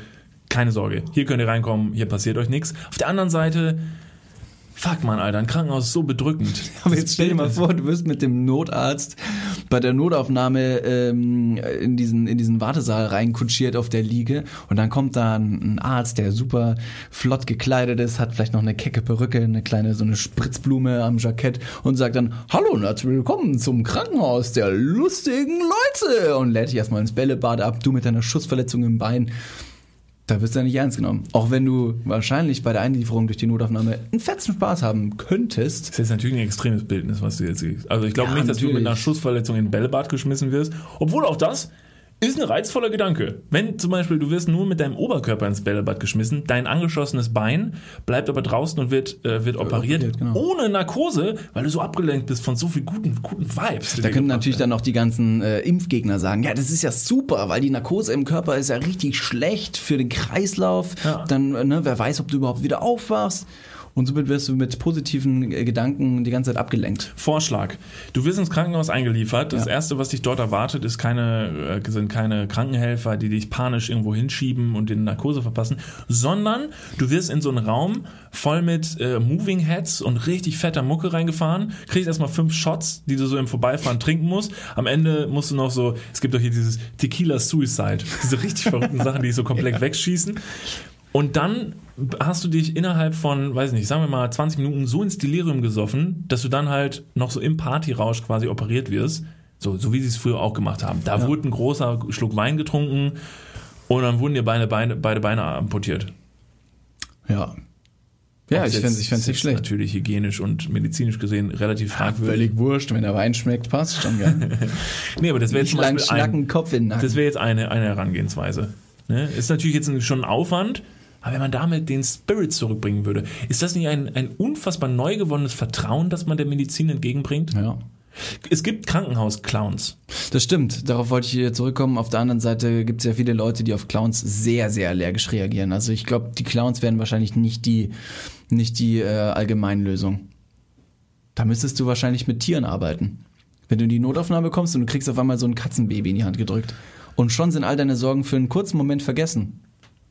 keine Sorge, hier könnt ihr reinkommen, hier passiert euch nichts. Auf der anderen Seite, fuck man, Alter, ein Krankenhaus ist so bedrückend. Aber jetzt stell dir mal vor, du wirst mit dem Notarzt bei der Notaufnahme ähm, in, diesen, in diesen Wartesaal reinkutschiert auf der Liege und dann kommt da ein, ein Arzt, der super flott gekleidet ist, hat vielleicht noch eine kecke Perücke, eine kleine so eine Spritzblume am Jackett und sagt dann, hallo und herzlich willkommen zum Krankenhaus der lustigen Leute und lädt dich erstmal ins Bällebad ab, du mit deiner Schussverletzung im Bein. Da wirst du ja nicht ernst genommen. Auch wenn du wahrscheinlich bei der Einlieferung durch die Notaufnahme einen fetzen Spaß haben könntest, Das ist jetzt natürlich ein extremes Bildnis, was du jetzt siehst. Also ich glaube Ja, nicht, dass du mit einer Schussverletzung in ein Bällebad geschmissen wirst. Obwohl auch das ist ein reizvoller Gedanke. Wenn zum Beispiel du wirst nur mit deinem Oberkörper ins Bällebad geschmissen, dein angeschossenes Bein bleibt aber draußen und wird, äh, wird operiert, operiert, genau. ohne Narkose, weil du so abgelenkt bist von so viel guten, guten Vibes. Da können natürlich werden. dann auch die ganzen äh, Impfgegner sagen, ja, das ist ja super, weil die Narkose im Körper ist ja richtig schlecht für den Kreislauf. Ja. Dann, äh, ne, wer weiß, ob du überhaupt wieder aufwachst. Und somit wirst du mit positiven äh, Gedanken die ganze Zeit abgelenkt. Vorschlag. Du wirst ins Krankenhaus eingeliefert. Das Ja. erste, was dich dort erwartet, ist keine, äh, sind keine Krankenhelfer, die dich panisch irgendwo hinschieben und den Narkose verpassen, sondern du wirst in so einen Raum voll mit äh, Moving Heads und richtig fetter Mucke reingefahren, kriegst erstmal fünf Shots, die du so im Vorbeifahren trinken musst. Am Ende musst du noch so, es gibt doch hier dieses Tequila Suicide, diese richtig verrückten Sachen, die dich so komplett wegschießen. Und dann hast du dich innerhalb von, weiß nicht, sagen wir mal 20 Minuten so ins Delirium gesoffen, dass du dann halt noch so im Partyrausch quasi operiert wirst. So, so wie sie es früher auch gemacht haben. Da Ja. wurde ein großer Schluck Wein getrunken und dann wurden dir beide Beine, beide Beine amputiert. Ja. Ja, ich fände ist nicht schlecht. Natürlich hygienisch und medizinisch gesehen relativ fragwürdig. Völlig wurscht, wenn der Wein schmeckt, passt schon, gell? Nee, aber das wäre jetzt lang schnacken, ein, Kopf in Nacken. das wäre jetzt eine, eine Herangehensweise. Ne? Ist natürlich jetzt ein- schon ein Aufwand, aber wenn man damit den Spirit zurückbringen würde, ist das nicht ein, ein unfassbar neu gewonnenes Vertrauen, das man der Medizin entgegenbringt? Ja. Es gibt Krankenhausclowns. Das stimmt, darauf wollte ich hier zurückkommen. Auf der anderen Seite gibt es ja viele Leute, die auf Clowns sehr, sehr allergisch reagieren. Also ich glaube, die Clowns wären wahrscheinlich nicht die, nicht die äh, Allgemeinlösung. Da müsstest du wahrscheinlich mit Tieren arbeiten. Wenn du in die Notaufnahme kommst und du kriegst auf einmal so ein Katzenbaby in die Hand gedrückt. Und schon sind all deine Sorgen für einen kurzen Moment vergessen.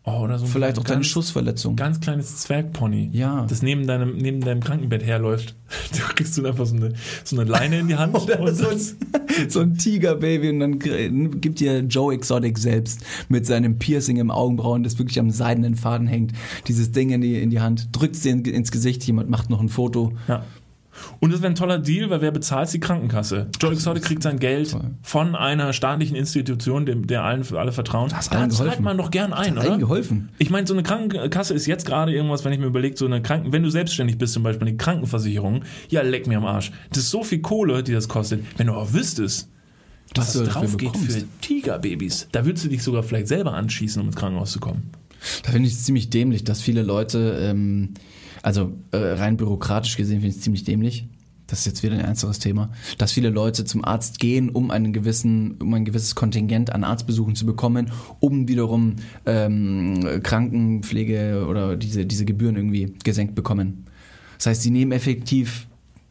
Oh, oder so Vielleicht auch deine ganz, Schussverletzung. ganz kleines Zwergpony. Ja. Das neben deinem, neben deinem Krankenbett herläuft. Du kriegst du einfach so eine, so eine Leine in die Hand. Oder und so ein, so ein Tigerbaby und dann gibt dir Joe Exotic selbst mit seinem Piercing im Augenbrauen, das wirklich am seidenen Faden hängt, dieses Ding in die, in die Hand, drückt es dir in, ins Gesicht, jemand macht noch ein Foto. Ja. Und das wäre ein toller Deal, weil wer bezahlt die Krankenkasse? Joe Exotic kriegt sein Geld Toll. von einer staatlichen Institution, dem, der allen für alle vertrauen. Das hat Da zahlt man doch gern ein, Hat allen oder? geholfen. Ich meine, so eine Krankenkasse ist jetzt gerade irgendwas, wenn ich mir überlege, so eine Kranken, wenn du selbstständig bist, zum Beispiel eine Krankenversicherung, ja, leck mir am Arsch. Das ist so viel Kohle, die das kostet. Wenn du auch wüsstest, dass Was dafür drauf geht bekommst. für Tigerbabys, da würdest du dich sogar vielleicht selber anschießen, um ins Krankenhaus zu kommen. Da finde ich es ziemlich dämlich, dass viele Leute, ähm, also äh, rein bürokratisch gesehen finde ich es ziemlich dämlich. Das ist jetzt wieder ein ernsteres Thema, dass viele Leute zum Arzt gehen, um einen gewissen, um ein gewisses Kontingent an Arztbesuchen zu bekommen, um wiederum ähm, Krankenpflege oder diese, diese Gebühren irgendwie gesenkt bekommen. Das heißt, sie nehmen effektiv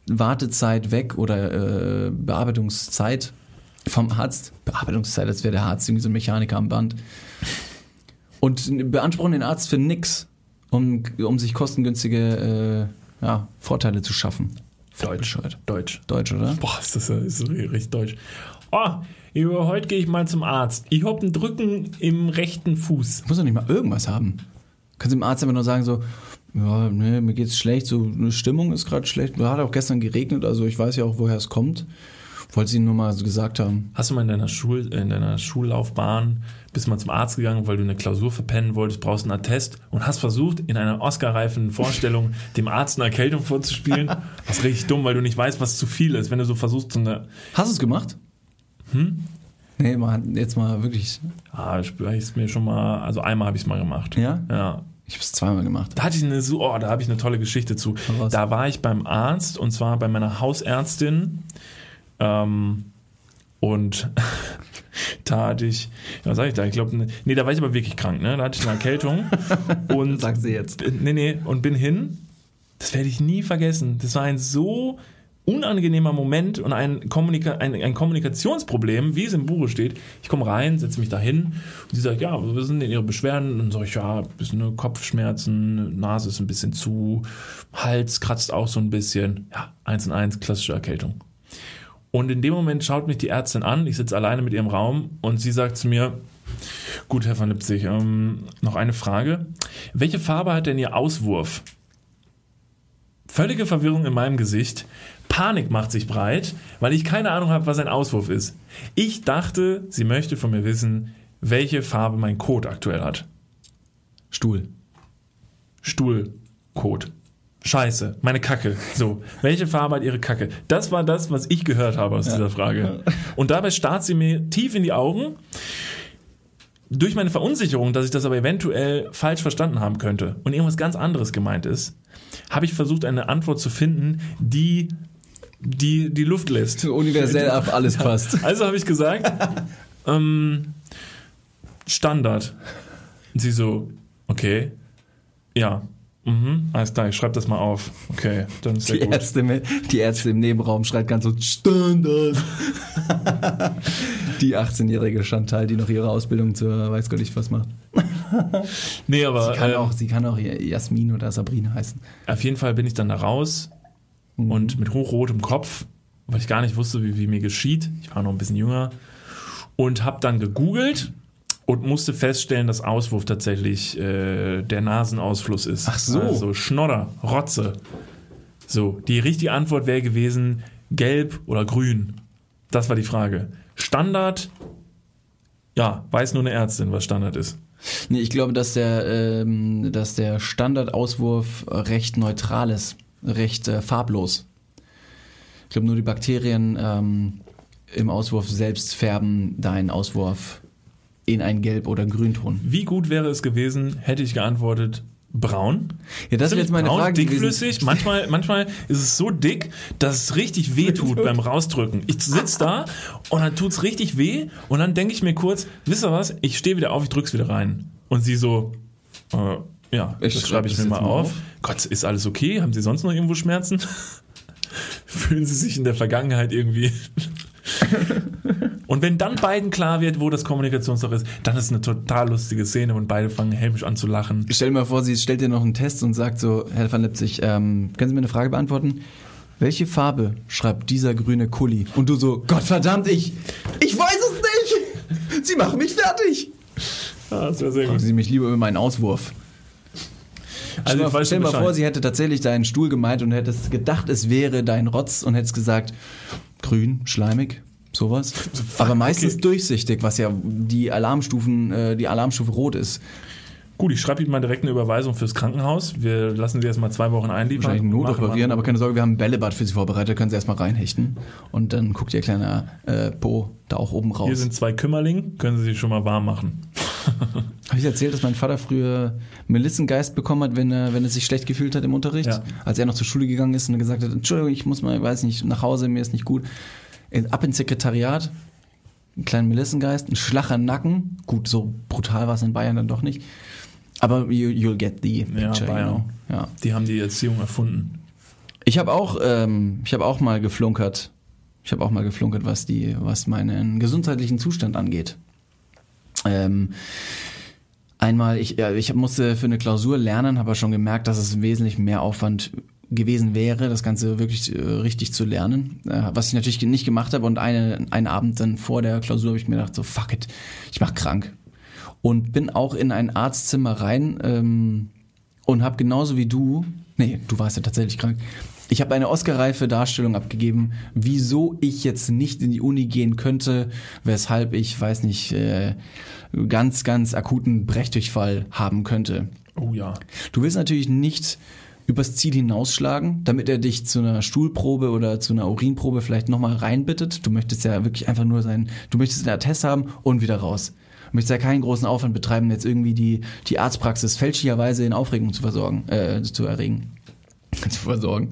Wartezeit weg oder äh, Bearbeitungszeit vom Arzt. Bearbeitungszeit, als wäre der Arzt irgendwie so ein Mechaniker am Band und beanspruchen den Arzt für nix, um, um sich kostengünstige äh, ja, Vorteile zu schaffen. Deutsch. Bescheuert. Deutsch. Deutsch, oder? Boah, ist das ist richtig deutsch. Oh, Junge, heute gehe ich mal zum Arzt. Ich hab einen Drücken im rechten Fuß. Muss doch nicht mal irgendwas haben. Kannst dem Arzt einfach nur sagen so, ja, nee, mir geht's schlecht, so eine Stimmung ist gerade schlecht. Da hat auch gestern geregnet, also ich weiß ja auch, woher es kommt. Wollte sie nur mal so gesagt haben. Hast du mal in deiner, Schul, in deiner Schullaufbahn, bist du mal zum Arzt gegangen, weil du eine Klausur verpennen wolltest, brauchst einen Attest und hast versucht, in einer Oscar-reifen Vorstellung dem Arzt eine Erkältung vorzuspielen? Das ist richtig dumm, weil du nicht weißt, was zu viel ist. Wenn du so versuchst, so eine, Hast du es gemacht? Hm? Nee, mal, jetzt mal wirklich. ah, ich ist mir schon mal, also einmal habe ich es mal gemacht. Ja? Ja. Ich habe es zweimal gemacht. Da hatte ich eine, so- oh, da habe ich eine tolle Geschichte zu. Da war ich beim Arzt und zwar bei meiner Hausärztin. Ähm, und da hatte ich, was sag ich da? Ich glaube, nee, da war ich aber wirklich krank, ne? Da hatte ich eine Erkältung. und Sag sie jetzt. Nee, nee, und bin hin. Das werde ich nie vergessen. Das war ein so unangenehmer Moment und ein, Kommunika ein, ein Kommunikationsproblem, wie es im Buche steht. Ich komme rein, setze mich da hin und sie sagt, ja, was sind denn Ihre Beschwerden? Und dann sage ich, ja, ein bisschen ne, Kopfschmerzen, Nase ist ein bisschen zu, Hals kratzt auch so ein bisschen. Ja, eins und eins, klassische Erkältung. Und in dem Moment schaut mich die Ärztin an, ich sitze alleine mit ihrem Raum und sie sagt zu mir, gut, Herr van Lipzig, ähm, noch eine Frage. Welche Farbe hat denn Ihr Auswurf? Völlige Verwirrung in meinem Gesicht. Panik macht sich breit, weil ich keine Ahnung habe, was ein Auswurf ist. Ich dachte, sie möchte von mir wissen, welche Farbe mein Kot aktuell hat. Stuhl. Stuhlkot. Scheiße, meine Kacke. So, welche Farbe hat ihre Kacke? Das war das, was ich gehört habe aus dieser Frage. Und dabei starrt sie mir tief in die Augen. Durch meine Verunsicherung, dass ich das aber eventuell falsch verstanden haben könnte und irgendwas ganz anderes gemeint ist, habe ich versucht, eine Antwort zu finden, die die, die Luft lässt. Universell auf alles passt. Also habe ich gesagt, ähm, Standard. Und sie so, okay, ja, mhm, alles klar, ich schreibe das mal auf. Okay, dann ist Die gut. Ärzte, im- die Ärzte im Nebenraum schreit ganz so Standard. die 18-jährige Chantal, die noch ihre Ausbildung zur weiß Gott nicht was macht. Nee, aber Sie kann, ähm, auch, sie kann auch Jasmin oder Sabrina heißen. auf jeden Fall bin ich dann da raus und mit hochrotem Kopf, weil ich gar nicht wusste, wie, wie mir geschieht. Ich war noch ein bisschen jünger und habe dann gegoogelt und musste feststellen, dass Auswurf tatsächlich äh, der Nasenausfluss ist. Ach so. Also Schnodder, Rotze. So, die richtige Antwort wäre gewesen gelb oder grün. Das war die Frage. Standard, ja, weiß nur eine Ärztin, was Standard ist. Nee, ich glaube, dass der, ähm, dass der Standardauswurf recht neutral ist, recht äh, farblos. Ich glaube, nur die Bakterien ähm, im Auswurf selbst färben deinen Auswurf in einen Gelb- oder Grünton. Wie gut wäre es gewesen, hätte ich geantwortet, braun? Ja, das ist jetzt meine braun, Frage. dickflüssig. Manchmal, manchmal ist es so dick, dass es richtig weh tut beim Rausdrücken. Ich sitze da und dann tut's richtig weh und dann denke ich mir kurz, wisst ihr was, ich stehe wieder auf, ich drück's wieder rein. Und sie so, äh, ja, Ich das schreib schreibe ich mir mal auf. auf. Gott, ist alles okay? Haben Sie sonst noch irgendwo Schmerzen? Fühlen Sie sich in der Vergangenheit irgendwie und wenn dann beiden klar wird, wo das Kommunikationsloch ist, dann ist es eine total lustige Szene und beide fangen hämisch an zu lachen. Stell dir mal vor, sie stellt dir noch einen Test und sagt so, Herr van Lipzig, ähm, können Sie mir eine Frage beantworten? Welche Farbe schreibt dieser grüne Kuli? Und du so, Gott verdammt, ich, ich weiß es nicht! Sie machen mich fertig! Ah, das wäre sehr Fragen Sie mich lieber über meinen Auswurf. Also stell ich mal, stell mal vor, sie hätte tatsächlich deinen Stuhl gemeint und hättest gedacht, es wäre dein Rotz und hättest gesagt, grün, schleimig, sowas. Aber meistens okay. durchsichtig, was ja die Alarmstufen, äh, die Alarmstufe rot ist. Gut, ich schreibe Ihnen mal direkt eine Überweisung fürs Krankenhaus. Wir lassen Sie erst mal zwei Wochen einliefern. Wahrscheinlich Not operieren, aber keine Sorge, wir haben ein Bällebad für sie vorbereitet, können sie erstmal reinhechten. Und dann guckt ihr kleiner äh, Po da auch oben raus. Hier sind zwei Kümmerling, können Sie sich schon mal warm machen. Habe ich erzählt, dass mein Vater früher Melissengeist bekommen hat, wenn er, wenn er sich schlecht gefühlt hat im Unterricht? Ja. Als er noch zur Schule gegangen ist und gesagt hat, Entschuldigung, ich muss mal, weiß nicht, nach Hause, mir ist nicht gut. Ab ins Sekretariat, einen kleinen Melissengeist, ein flacher Nacken. Gut, so brutal war es in Bayern dann doch nicht. Aber you, you'll get the Ja, picture, you Bayern. know. Ja. Die haben die Erziehung erfunden. Ich habe auch, ähm, ich habe auch mal geflunkert. Ich habe auch mal geflunkert, was die, was meinen gesundheitlichen Zustand angeht. Ähm, einmal, ich, ja, ich musste für eine Klausur lernen, habe aber schon gemerkt, dass es wesentlich mehr Aufwand gewesen wäre, das Ganze wirklich äh, richtig zu lernen. Äh, was ich natürlich nicht gemacht habe und eine, einen Abend dann vor der Klausur habe ich mir gedacht, so fuck it, ich mach krank. Und bin auch in ein Arztzimmer rein ähm, und habe genauso wie du, nee, du warst ja tatsächlich krank, ich habe eine Oscar-reife Darstellung abgegeben, wieso ich jetzt nicht in die Uni gehen könnte, weshalb ich, weiß nicht, äh, ganz, ganz akuten Brechdurchfall haben könnte. Oh ja. Du willst natürlich nicht übers Ziel hinausschlagen, damit er dich zu einer Stuhlprobe oder zu einer Urinprobe vielleicht nochmal reinbittet. Du möchtest ja wirklich einfach nur sein, du möchtest einen Attest haben und wieder raus. Du möchtest ja keinen großen Aufwand betreiben, jetzt irgendwie die, die Arztpraxis fälschlicherweise in Aufregung zu versorgen, äh, zu erregen. Zu versorgen.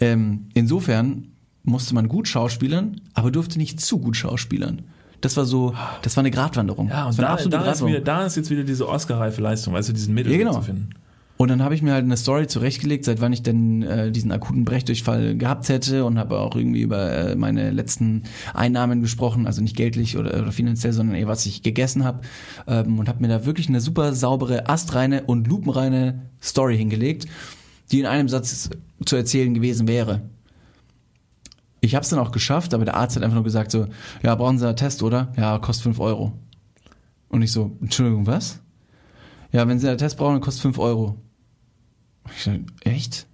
Ähm, insofern musste man gut schauspielern, aber durfte nicht zu gut schauspielern. Das war so, das war eine Gratwanderung. Ja, und war eine da, absolute da, ist wieder, da ist jetzt wieder diese Oscar-reife Leistung, du, diesen Mittel Ja, genau. zu finden. Und dann habe ich mir halt eine Story zurechtgelegt, seit wann ich denn äh, diesen akuten Brechdurchfall gehabt hätte und habe auch irgendwie über äh, meine letzten Einnahmen gesprochen, also nicht geldlich oder, oder finanziell, sondern eher was ich gegessen habe ähm, und habe mir da wirklich eine super saubere, astreine und lupenreine Story hingelegt, die in einem Satz zu erzählen gewesen wäre. Ich habe es dann auch geschafft, aber der Arzt hat einfach nur gesagt so, ja, brauchen Sie einen Test, oder? Ja, kostet 5 Euro. Und ich so, Entschuldigung, was? Ja, wenn Sie einen Test brauchen, dann kostet 5 Euro. Ich so, echt?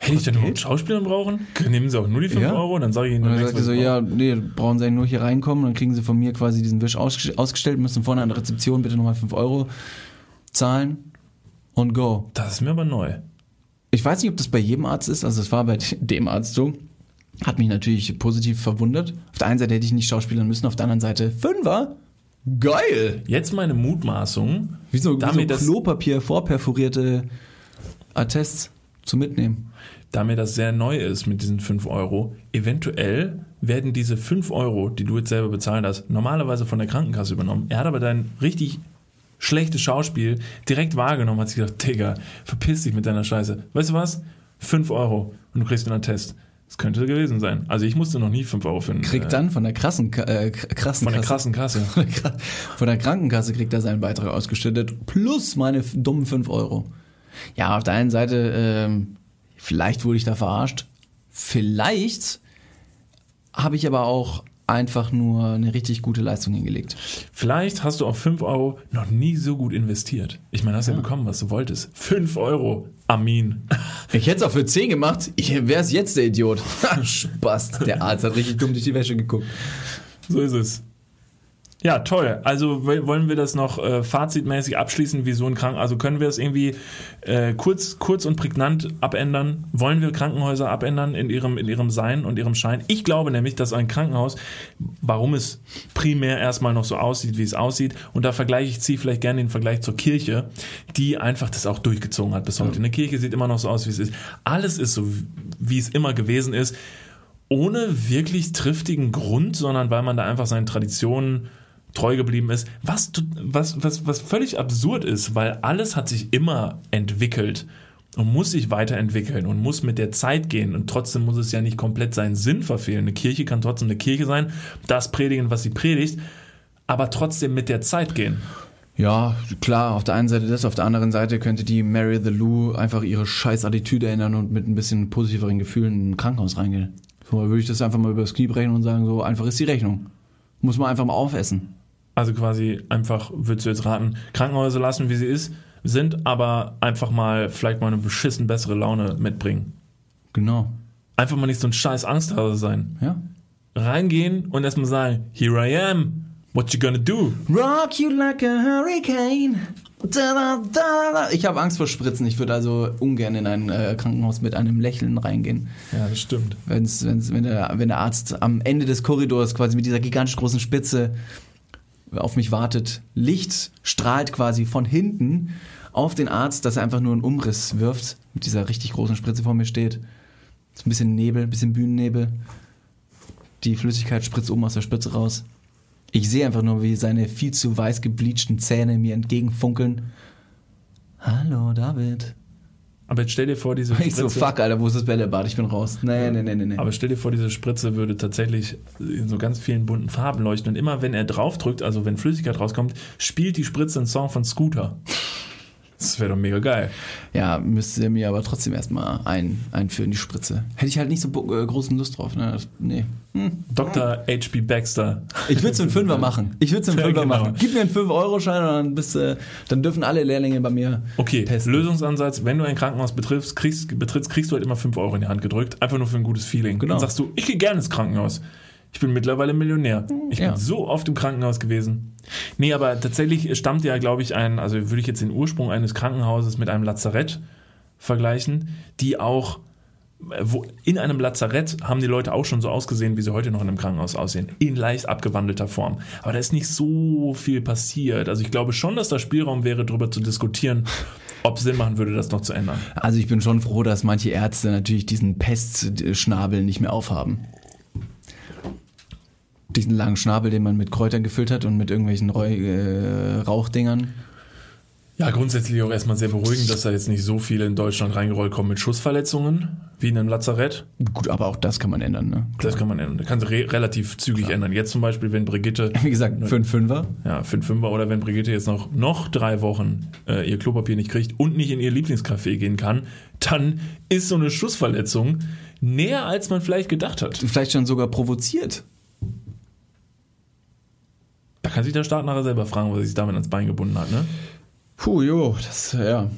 Hätte ich denn überhaupt Schauspielern brauchen? Nehmen Sie auch nur die 5 Ja. Euro? Dann sage ich Ihnen Und dann sagte er so, ja, nee, brauchen Sie eigentlich nur hier reinkommen, dann kriegen Sie von mir quasi diesen Wisch ausge- ausgestellt, müssen vorne an der Rezeption bitte nochmal 5 Euro zahlen und go. Das ist mir aber neu. Ich weiß nicht, ob das bei jedem Arzt ist, also es war bei dem Arzt so. Hat mich natürlich positiv verwundert. Auf der einen Seite hätte ich nicht schauspielern müssen, auf der anderen Seite Fünfer? Geil! Jetzt meine Mutmaßung, Wie so, wie Damit so Klopapier vorperforierte Attests zum Mitnehmen. da mir das sehr neu ist mit diesen 5 Euro, eventuell werden diese 5 Euro, die du jetzt selber bezahlt hast, normalerweise von der Krankenkasse übernommen. Er hat aber dein richtig schlechtes Schauspiel direkt wahrgenommen, hat sich gedacht, Digga, verpiss dich mit deiner Scheiße. Weißt du was? 5 Euro und du kriegst einen Attest. Das könnte gewesen sein. Also ich musste noch nie 5 Euro finden. Kriegt dann von der krassen, äh, krassen von der krassen Kasse. Von der Krankenkasse kriegt er seinen Beitrag ausgestattet, plus meine dummen 5 Euro. Ja, auf der einen Seite, ähm, vielleicht wurde ich da verarscht. Vielleicht habe ich aber auch einfach nur eine richtig gute Leistung hingelegt. Vielleicht hast du auch 5 Euro noch nie so gut investiert. Ich meine, hast ja, bekommen, was du wolltest. 5 Euro. Amin. Ich hätte es auch für 10 gemacht. Wer ist jetzt der Idiot? Spaß. Der Arzt hat richtig dumm durch die Wäsche geguckt. So ist es. Ja, toll. Also wollen wir das noch äh, fazitmäßig abschließen, wie so ein Krankenhaus? Also können wir es irgendwie äh, kurz, kurz und prägnant abändern? Wollen wir Krankenhäuser abändern in ihrem, in ihrem Sein und ihrem Schein? Ich glaube nämlich, dass ein Krankenhaus, warum es primär erstmal noch so aussieht, wie es aussieht, und da vergleiche ich, ziehe vielleicht gerne den Vergleich zur Kirche, die einfach das auch durchgezogen hat bis heute. Eine Kirche sieht immer noch so aus, wie es ist. Alles ist so, wie es immer gewesen ist ohne wirklich triftigen Grund, sondern weil man da einfach seinen Traditionen treu geblieben ist, was, was, was, was völlig absurd ist, weil alles hat sich immer entwickelt und muss sich weiterentwickeln und muss mit der Zeit gehen und trotzdem muss es ja nicht komplett seinen Sinn verfehlen. Eine Kirche kann trotzdem eine Kirche sein, das predigen, was sie predigt, aber trotzdem mit der Zeit gehen. Ja, klar, auf der einen Seite das, auf der anderen Seite könnte die Mary the Lou einfach ihre scheiß Attitüde ändern und mit ein bisschen positiveren Gefühlen in ein Krankenhaus reingehen. So würde ich das einfach mal übers Knie brechen und sagen, so einfach ist die Rechnung. Muss man einfach mal aufessen. Also quasi einfach, würdest du jetzt raten, Krankenhäuser lassen, wie sie ist, sind, aber einfach mal vielleicht mal eine beschissen bessere Laune mitbringen. Genau. Einfach mal nicht so ein scheiß Angsthase sein. Ja. Reingehen und erstmal sagen, here I am, what you gonna do? Rock you like a hurricane. Da, da, da. Ich habe Angst vor Spritzen. Ich würde also ungern in ein äh, Krankenhaus mit einem Lächeln reingehen. Ja, das stimmt. Wenn's, wenn's, wenn, der, wenn der Arzt am Ende des Korridors quasi mit dieser gigantisch großen Spitze auf mich wartet. Licht strahlt quasi von hinten auf den Arzt, dass er einfach nur einen Umriss wirft, mit dieser richtig großen Spritze vor mir steht. Ist ein bisschen Nebel, ein bisschen Bühnennebel. Die Flüssigkeit spritzt oben aus der Spitze raus. Ich sehe einfach nur, wie seine viel zu weiß gebleachten Zähne mir entgegenfunkeln. Hallo, David. Aber jetzt stell dir vor, diese Spritze. Ich so, fuck, Alter, wo ist das Bällebad? Ich bin raus. Nee, nee, nee, nee. Aber stell dir vor, diese Spritze würde tatsächlich in so ganz vielen bunten Farben leuchten. Und immer wenn er draufdrückt, also wenn Flüssigkeit rauskommt, spielt die Spritze einen Song von Scooter. Das wäre doch mega geil. Ja, müsste mir aber trotzdem erstmal ein, einführen, die Spritze. Hätte ich halt nicht so äh, großen Lust drauf. Ne? Das, nee. Hm. Dr. H.B. Baxter. Ich würde es einen Fünfer machen. Ich würde es einen Fünfer genau. machen. Gib mir einen 5-Euro-Schein und dann, bist, äh, dann dürfen alle Lehrlinge bei mir Okay, testen. Lösungsansatz. Wenn du ein Krankenhaus betriffst, kriegst, betrittst, kriegst du halt immer 5 Euro in die Hand gedrückt. Einfach nur für ein gutes Feeling. Genau. Dann sagst du, ich gehe gerne ins Krankenhaus. Ich bin mittlerweile Millionär. Ich ja. bin so oft im Krankenhaus gewesen. Nee, aber tatsächlich stammt ja, glaube ich, ein, also würde ich jetzt den Ursprung eines Krankenhauses mit einem Lazarett vergleichen, die auch wo, in einem Lazarett haben die Leute auch schon so ausgesehen, wie sie heute noch in einem Krankenhaus aussehen. In leicht abgewandelter Form. Aber da ist nicht so viel passiert. Also ich glaube schon, dass da Spielraum wäre, darüber zu diskutieren, ob es Sinn machen würde, das noch zu ändern. Also ich bin schon froh, dass manche Ärzte natürlich diesen Pestschnabel nicht mehr aufhaben diesen langen Schnabel, den man mit Kräutern gefüllt hat und mit irgendwelchen Rauch, äh, Rauchdingern. Ja, grundsätzlich auch erstmal sehr beruhigend, dass da jetzt nicht so viele in Deutschland reingerollt kommen mit Schussverletzungen, wie in einem Lazarett. Gut, aber auch das kann man ändern, ne? Klar. Das kann man ändern. Das kann sich re relativ zügig Klar. ändern. Jetzt zum Beispiel, wenn Brigitte. Wie gesagt, für einen Fünfer? Ja, für einen Fünfer. Oder wenn Brigitte jetzt noch, noch drei Wochen äh, ihr Klopapier nicht kriegt und nicht in ihr Lieblingscafé gehen kann, dann ist so eine Schussverletzung näher, als man vielleicht gedacht hat. Vielleicht schon sogar provoziert. Da kann sich der Staat nachher selber fragen, was er sich damit ans Bein gebunden hat, ne? Puh, jo, das, ja.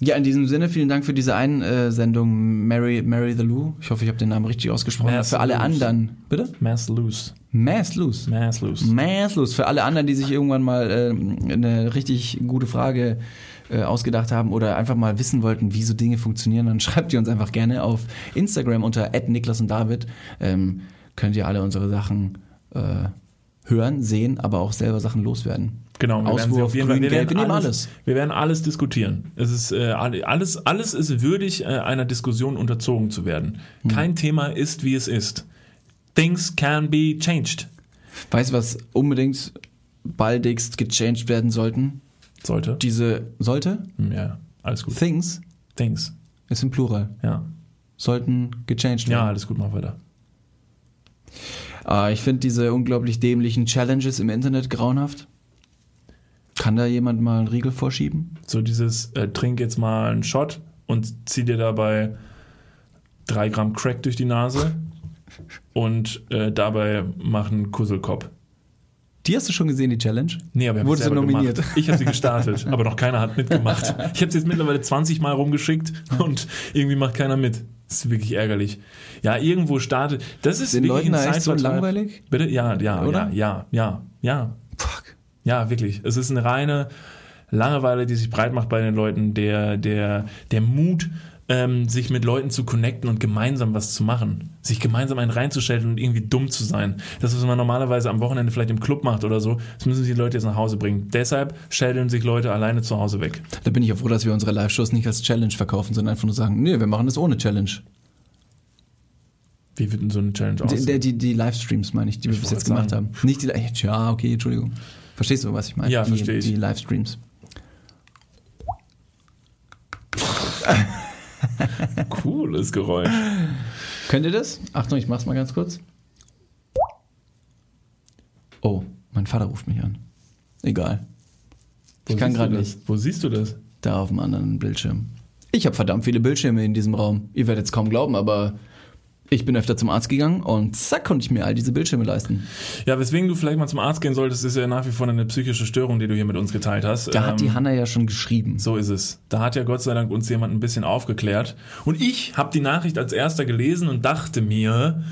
Ja, in diesem Sinne, vielen Dank für diese Einsendung, Mary, Mary the Lou. Ich hoffe, ich habe den Namen richtig ausgesprochen. Mass für alle Loose. anderen, bitte? Mass Loose. Mass Loose. Mass Loose. Mass Loose. Für alle anderen, die sich irgendwann mal äh, eine richtig gute Frage äh, ausgedacht haben oder einfach mal wissen wollten, wie so Dinge funktionieren, dann schreibt ihr uns einfach gerne auf Instagram unter Niklas und David. Ähm, könnt ihr alle unsere Sachen äh, hören, sehen, aber auch selber Sachen loswerden. Genau, wir Auswurf, werden auf jeden Fall, wir werden alles, alles, Wir werden alles diskutieren. Es ist äh, alles, alles ist würdig, äh, einer Diskussion unterzogen zu werden. Hm. Kein Thema ist, wie es ist. Things can be changed. Weißt du, was unbedingt baldigst gechanged werden sollten? Sollte. Diese sollte? Hm, ja, alles gut. Things. Things. Ist im Plural. Ja. Sollten gechanged werden. Ja, alles gut, mach weiter. Äh, ich finde diese unglaublich dämlichen Challenges im Internet grauenhaft. Kann da jemand mal einen Riegel vorschieben? So dieses, äh, trink jetzt mal einen Shot und zieh dir dabei drei Gramm Crack durch die Nase. und äh, dabei machen Kusselkopf. Die hast du schon gesehen, die Challenge? Nee, aber ich Wurdest du nominiert? Gemacht. Ich habe sie gestartet, aber noch keiner hat mitgemacht. Ich habe sie jetzt mittlerweile 20 Mal rumgeschickt und irgendwie macht keiner mit. Das ist wirklich ärgerlich. Ja, irgendwo startet. Das ist Den wirklich Leuten ein so langweilig? Bitte? Ja, ja, Oder? ja, ja, ja, ja. Fuck. Ja, wirklich. Es ist eine reine Langeweile, die sich breit macht bei den Leuten, der, der, der Mut, ähm, sich mit Leuten zu connecten und gemeinsam was zu machen. Sich gemeinsam einen reinzustellen und irgendwie dumm zu sein. Das, was man normalerweise am Wochenende vielleicht im Club macht oder so, das müssen sich die Leute jetzt nach Hause bringen. Deshalb schädeln sich Leute alleine zu Hause weg. Da bin ich ja froh, dass wir unsere Live-Shows nicht als Challenge verkaufen, sondern einfach nur sagen, nee, wir machen das ohne Challenge. Wie wird denn so eine Challenge Die, aussehen? der, die, die Livestreams meine ich, die wir bis jetzt gemacht sagen. haben. Nicht die, ja, okay, Entschuldigung. Verstehst du, was ich meine? Ja, die, verstehe ich. Die Livestreams. Cooles Geräusch. Könnt ihr das? Achtung, ich mach's mal ganz kurz. Oh, mein Vater ruft mich an. Egal. Ich Wo kann siehst du gerade das? nicht. Wo siehst du das? Da auf dem anderen Bildschirm. Ich habe verdammt viele Bildschirme in diesem Raum. Ihr werdet es kaum glauben, aber ich bin öfter zum Arzt gegangen und zack konnte ich mir all diese Bildschirme leisten. Ja, weswegen du vielleicht mal zum Arzt gehen solltest, ist ja nach wie vor eine psychische Störung, die du hier mit uns geteilt hast. Da hat die Ähm, Hanna ja schon geschrieben. So ist es. Da hat ja Gott sei Dank uns jemand ein bisschen aufgeklärt. Und ich habe die Nachricht als erster gelesen und dachte mir,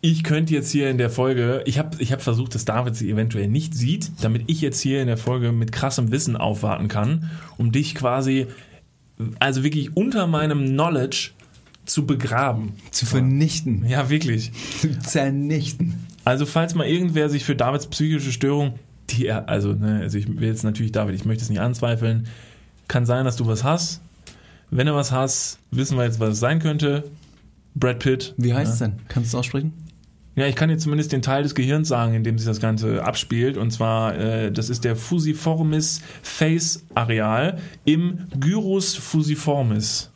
ich könnte jetzt hier in der Folge, ich habe ich hab versucht, dass David sie eventuell nicht sieht, damit ich jetzt hier in der Folge mit krassem Wissen aufwarten kann, um dich quasi, also wirklich unter meinem Knowledge zu begraben. Zu vernichten. Ja, wirklich. Zu zernichten. Also falls mal irgendwer sich für Davids psychische Störung, die er, also, ne, also ich will jetzt natürlich David, ich möchte es nicht anzweifeln, kann sein, dass du was hast. Wenn du was hast, wissen wir jetzt, was es sein könnte. Brad Pitt. Wie heißt ja. es denn? Kannst du es aussprechen? Ja, ich kann dir zumindest den Teil des Gehirns sagen, in dem sich das Ganze abspielt. Und zwar, äh, das ist der Fusiformis Face Areal im Gyrus fusiformis.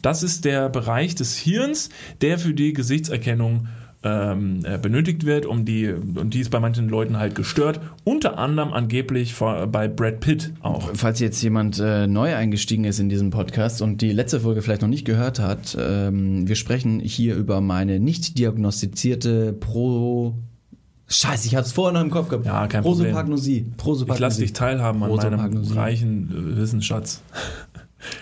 Das ist der Bereich des Hirns, der für die Gesichtserkennung ähm, äh, benötigt wird, um die, und die ist bei manchen Leuten halt gestört. Unter anderem angeblich vor, bei Brad Pitt auch. Falls jetzt jemand äh, neu eingestiegen ist in diesem Podcast und die letzte Folge vielleicht noch nicht gehört hat, ähm, wir sprechen hier über meine nicht diagnostizierte Pro... Scheiße, ich hatte es vorher noch im Kopf gehabt. Ja, kein Problem. Prosopagnosie. Prosopagnosie. Ich lasse dich teilhaben an meinem Prosopagnosie. reichen äh, Wissensschatz.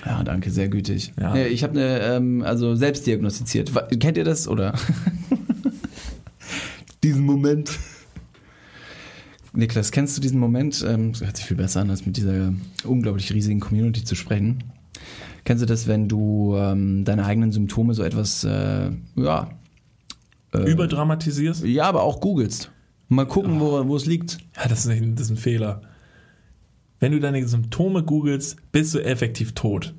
Ja, danke, sehr gütig. Ja. Ich habe eine, ähm, also selbst diagnostiziert. Kennt ihr das oder? diesen Moment. Niklas, kennst du diesen Moment? Ähm, das hört sich viel besser an, als mit dieser unglaublich riesigen Community zu sprechen. Kennst du das, wenn du ähm, deine eigenen Symptome so etwas, äh, ja, äh, Überdramatisierst? ja, aber auch googelst? Mal gucken, wo, wo es liegt. Ja, das ist, ein, das ist ein Fehler. Wenn du deine Symptome googelst, bist du effektiv tot.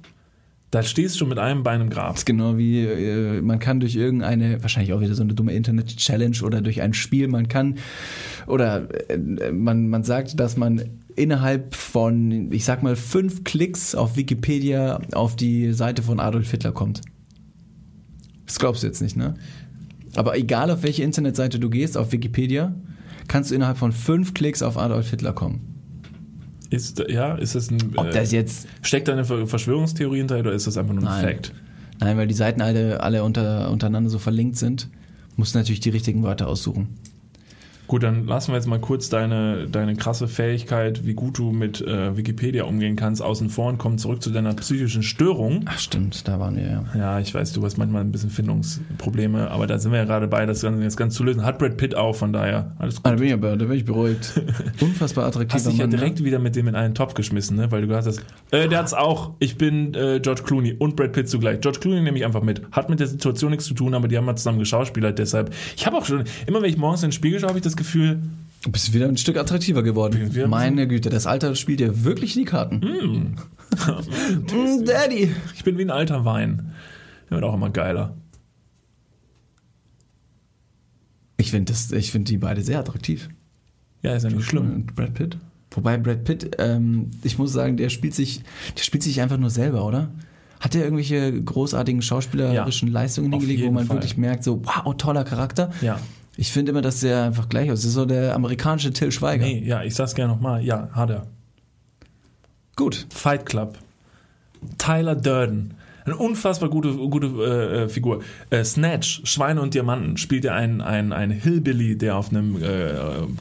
Da stehst du mit einem Bein im Grab. Das ist genau wie, äh, man kann durch irgendeine, wahrscheinlich auch wieder so eine dumme Internet-Challenge oder durch ein Spiel, man kann, oder äh, man, man sagt, dass man innerhalb von, ich sag mal, fünf Klicks auf Wikipedia auf die Seite von Adolf Hitler kommt. Das glaubst du jetzt nicht, ne? Aber egal auf welche Internetseite du gehst, auf Wikipedia, kannst du innerhalb von fünf Klicks auf Adolf Hitler kommen. Ist, ja, ist das ein. Ob äh, das jetzt steckt da eine Ver- Verschwörungstheorie hinter oder ist das einfach nur ein Nein. Fact? Nein, weil die Seiten alle, alle unter, untereinander so verlinkt sind, musst du natürlich die richtigen Wörter aussuchen. Gut, dann lassen wir jetzt mal kurz deine, deine krasse Fähigkeit, wie gut du mit äh, Wikipedia umgehen kannst, außen vor und kommen zurück zu deiner psychischen Störung. Ach stimmt, da waren wir ja. Ja, ich weiß, du hast manchmal ein bisschen Findungsprobleme, aber da sind wir ja gerade bei, das Ganze jetzt ganz zu lösen. Hat Brad Pitt auch, von daher alles gut. Ah, da bin ich aber, da bin ich beruhigt. Unfassbar attraktiver Hast dich ja Mann. direkt ne? wieder mit dem in einen Topf geschmissen, ne? weil du gesagt hast, äh, der hat's auch. Ich bin äh, George Clooney und Brad Pitt zugleich. George Clooney nehme ich einfach mit. Hat mit der Situation nichts zu tun, aber die haben mal zusammen geschauspielert. Deshalb, ich habe auch schon, immer wenn ich morgens in den Spiegel schaue, habe ich das Gefühl, Du bist wieder ein Stück attraktiver geworden. Meine Güte, das Alter spielt dir wirklich in die Karten. Mm, Daddy. ich bin wie ein alter Wein. Der wird auch immer geiler. Ich finde find die beide sehr attraktiv. Ja, ist ja nicht schlimm. Und Brad Pitt. Wobei Brad Pitt, ähm, ich muss sagen, der spielt sich, der spielt sich einfach nur selber, oder? Hat er irgendwelche großartigen schauspielerischen Leistungen auf hingelegt, wo man Fall. wirklich merkt, so, wow, toller Charakter? Ja. Ich finde immer, dass der einfach gleich aussieht. Das ist so der amerikanische Till Schweiger. Nee, ja, ich sag's gerne nochmal. Ja, hat er. Gut. Fight Club. Tyler Durden. Eine unfassbar gute, gute äh, äh, Figur. Äh, Snatch, Schweine und Diamanten, spielt er einen, einen, einen Hillbilly, der auf einem äh,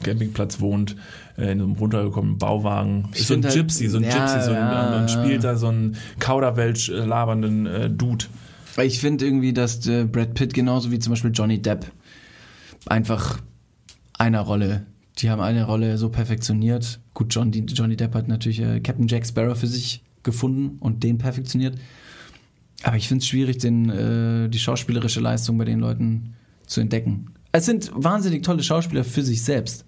Campingplatz wohnt, äh, in einem runtergekommenen Bauwagen. Ich Ist so ein halt- Gypsy, so ein ja, Gypsy, so ein, ja, und spielt ja. da so einen Kauderwelsch äh, labernden Dude. Ich finde irgendwie, dass Brad Pitt genauso wie zum Beispiel Johnny Depp einfach einer Rolle, die haben eine Rolle so perfektioniert. Gut, John, Johnny Depp hat natürlich äh, Captain Jack Sparrow für sich gefunden und den perfektioniert. Aber ich finde es schwierig, den, äh, die schauspielerische Leistung bei den Leuten zu entdecken. Es sind wahnsinnig tolle Schauspieler für sich selbst.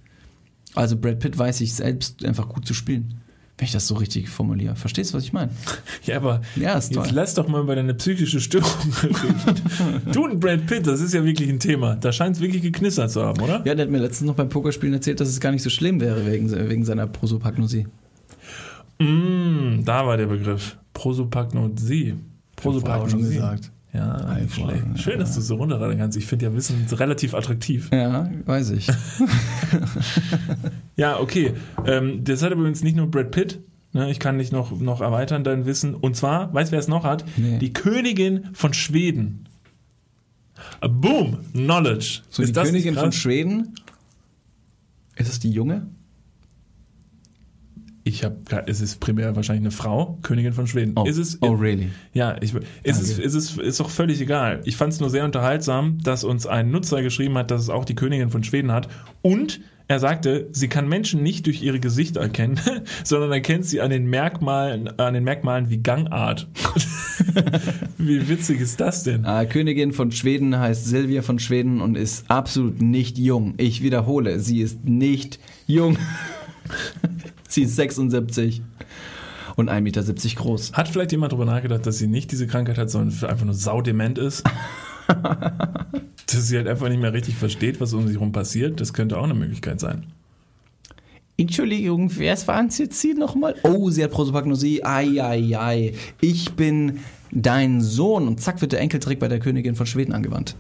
Also Brad Pitt weiß sich selbst einfach gut zu spielen. Wenn ich das so richtig formuliere. Verstehst du, was ich meine? Ja, aber Ja, ist toll. jetzt lass doch mal über deine psychische Störung reden. du und Brad Pitt, das ist ja wirklich ein Thema. Da scheint es wirklich geknistert zu haben, oder? Ja, der hat mir letztens noch beim Pokerspielen erzählt, dass es gar nicht so schlimm wäre wegen, wegen seiner Prosopagnosie. Mm, da war der Begriff. Prosopagnosie. Vorher auch schon gesagt. Ja. Schön, dass du so runterraten kannst. Ich finde ja Wissen relativ attraktiv. Ja, weiß ich. Ja, okay. Ähm, das hat übrigens nicht nur Brad Pitt. Ne, ich kann dich noch, noch erweitern, dein Wissen. Und zwar, weißt du, wer es noch hat? Nee. Die Königin von Schweden. Boom! Knowledge. So, die das nicht Königin von krass? Schweden. Ist es die Junge? Ich habe, es ist primär wahrscheinlich eine Frau, Königin von Schweden. Ist es, oh really? Ja, ich, ist, es, ist es ist doch völlig egal. Ich fand es nur sehr unterhaltsam, dass uns ein Nutzer geschrieben hat, dass es auch die Königin von Schweden hat. Und er sagte, sie kann Menschen nicht durch ihre Gesichter erkennen, sondern erkennt sie an den Merkmalen, an den Merkmalen wie Gangart. wie witzig ist das denn? Ah, Königin von Schweden heißt Silvia von Schweden und ist absolut nicht jung. Ich wiederhole, sie ist nicht jung. sie ist 76 und 1,70 Meter groß. Hat vielleicht jemand darüber nachgedacht, dass sie nicht diese Krankheit hat, sondern einfach nur saudement ist? dass sie halt einfach nicht mehr richtig versteht, was um sich herum passiert. Das könnte auch eine Möglichkeit sein. Entschuldigung, wer waren es jetzt hier nochmal? Oh, sie hat Prosopagnosie. Ei, ei, ei. Ich bin dein Sohn. Und zack wird der Enkeltrick bei der Königin von Schweden angewandt.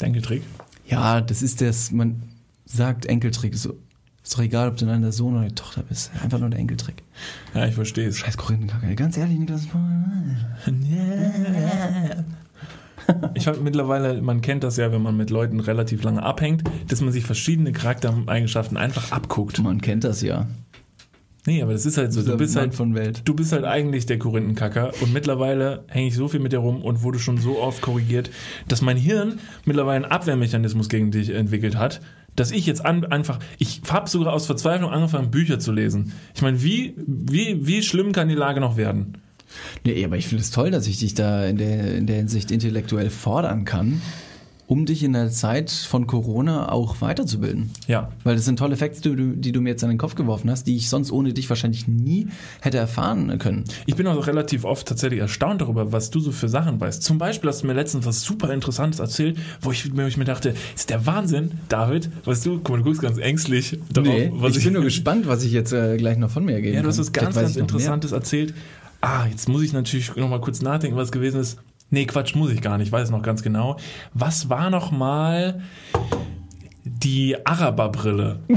Enkeltrick? Ja, das ist das, man sagt Enkeltrick. So, ist doch egal, ob du dann der Sohn oder die Tochter bist. Einfach nur der Enkeltrick. Ja, ich verstehe es. Scheiß Korinthenkacke. Ganz ehrlich, Niklas. Ich habe mittlerweile, man kennt das ja, wenn man mit Leuten relativ lange abhängt, dass man sich verschiedene Charaktereigenschaften einfach abguckt. Man kennt das ja. Nee, aber das ist halt so. Du bist halt, von Welt. du bist halt eigentlich der Korinthenkacker und mittlerweile hänge ich so viel mit dir rum und wurde schon so oft korrigiert, dass mein Hirn mittlerweile einen Abwehrmechanismus gegen dich entwickelt hat, dass ich jetzt an, einfach, ich habe sogar aus Verzweiflung angefangen, Bücher zu lesen. Ich meine, wie, wie, wie schlimm kann die Lage noch werden? Nee, aber ich finde es toll, dass ich dich da in der, in der Hinsicht intellektuell fordern kann, um dich in der Zeit von Corona auch weiterzubilden. Ja, Weil das sind tolle Facts, die du, die du mir jetzt an den Kopf geworfen hast, die ich sonst ohne dich wahrscheinlich nie hätte erfahren können. Ich bin auch relativ oft tatsächlich erstaunt darüber, was du so für Sachen weißt. Zum Beispiel hast du mir letztens was super Interessantes erzählt, wo ich, wo ich mir dachte, ist der Wahnsinn, David, was du, guck mal, du guckst ganz ängstlich darauf, was ich bin nur gespannt, was ich jetzt äh, gleich noch von mir geben Ja, du hast was ganz, ganz ich mehr. Interessantes erzählt. Ah, jetzt muss ich natürlich noch mal kurz nachdenken, was gewesen ist. Nee, Quatsch, muss ich gar nicht, ich weiß noch ganz genau. Was war noch mal die Araberbrille?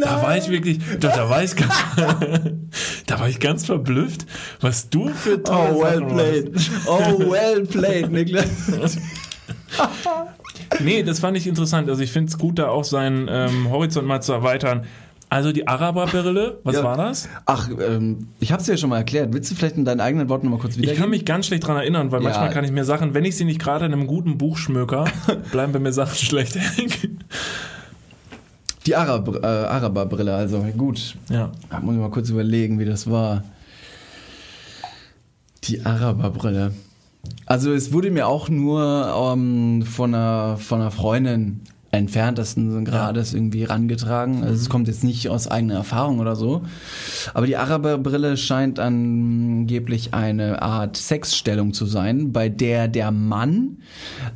Da war ich wirklich, doch, da war ich ganz, da war ich ganz verblüfft, was du für tolle Oh, well Sachen played. Oh, well played, Niklas. Nee, das fand ich interessant. Also ich finde es gut, da auch seinen ähm, Horizont mal zu erweitern. Also die Araberbrille, was Ja. war das? Ach, ähm, ich hab's dir ja schon mal erklärt. Willst du vielleicht in deinen eigenen Worten noch mal kurz Ich wiedergeben? kann mich ganz schlecht dran erinnern, weil Ja. manchmal kann ich mir Sachen, wenn ich sie nicht gerade in einem guten Buch schmöker, bleiben bei mir Sachen schlecht hängen. Die Arab, äh, Araberbrille, also gut. Ja. Da muss ich mal kurz überlegen, wie das war. Die Araberbrille. Also es wurde mir auch nur ähm, von, einer, von einer Freundin entferntesten Grades irgendwie rangetragen. Also es kommt jetzt nicht aus eigener Erfahrung oder so. Aber die Araberbrille scheint angeblich eine Art Sexstellung zu sein, bei der der Mann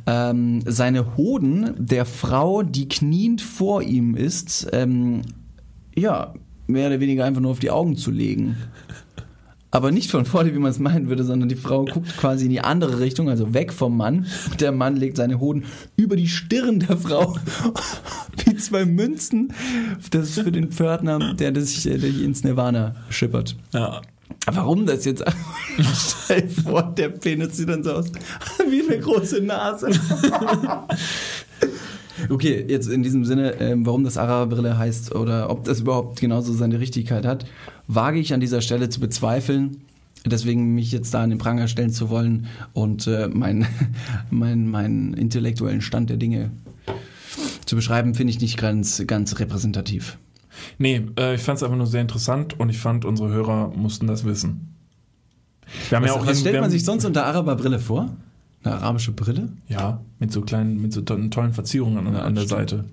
ähm, seine Hoden der Frau, die kniend vor ihm ist, ähm, ja, mehr oder weniger einfach nur auf die Augen zu legen. Aber nicht von vorne, wie man es meinen würde, sondern die Frau guckt quasi in die andere Richtung, also weg vom Mann. Der Mann legt seine Hoden über die Stirn der Frau, wie zwei Münzen. Das ist für den Pförtner, der sich der ins Nirvana schippert. Ja. Warum das jetzt? Stell vor, der Penis sieht dann so aus wie eine große Nase. Okay, jetzt in diesem Sinne, ähm, warum das Araberbrille heißt oder ob das überhaupt genauso seine Richtigkeit hat, wage ich an dieser Stelle zu bezweifeln. Deswegen mich jetzt da an den Pranger stellen zu wollen und äh, meinen mein, mein intellektuellen Stand der Dinge zu beschreiben, finde ich nicht ganz, ganz repräsentativ. Nee, äh, ich fand es einfach nur sehr interessant und ich fand, unsere Hörer mussten das wissen. Wir haben Was, ja auch was stellt man sich sonst unter Araberbrille vor? Eine arabische Brille? Ja, mit so kleinen, mit so to- tollen Verzierungen an, Ja, an der stimmt. Seite.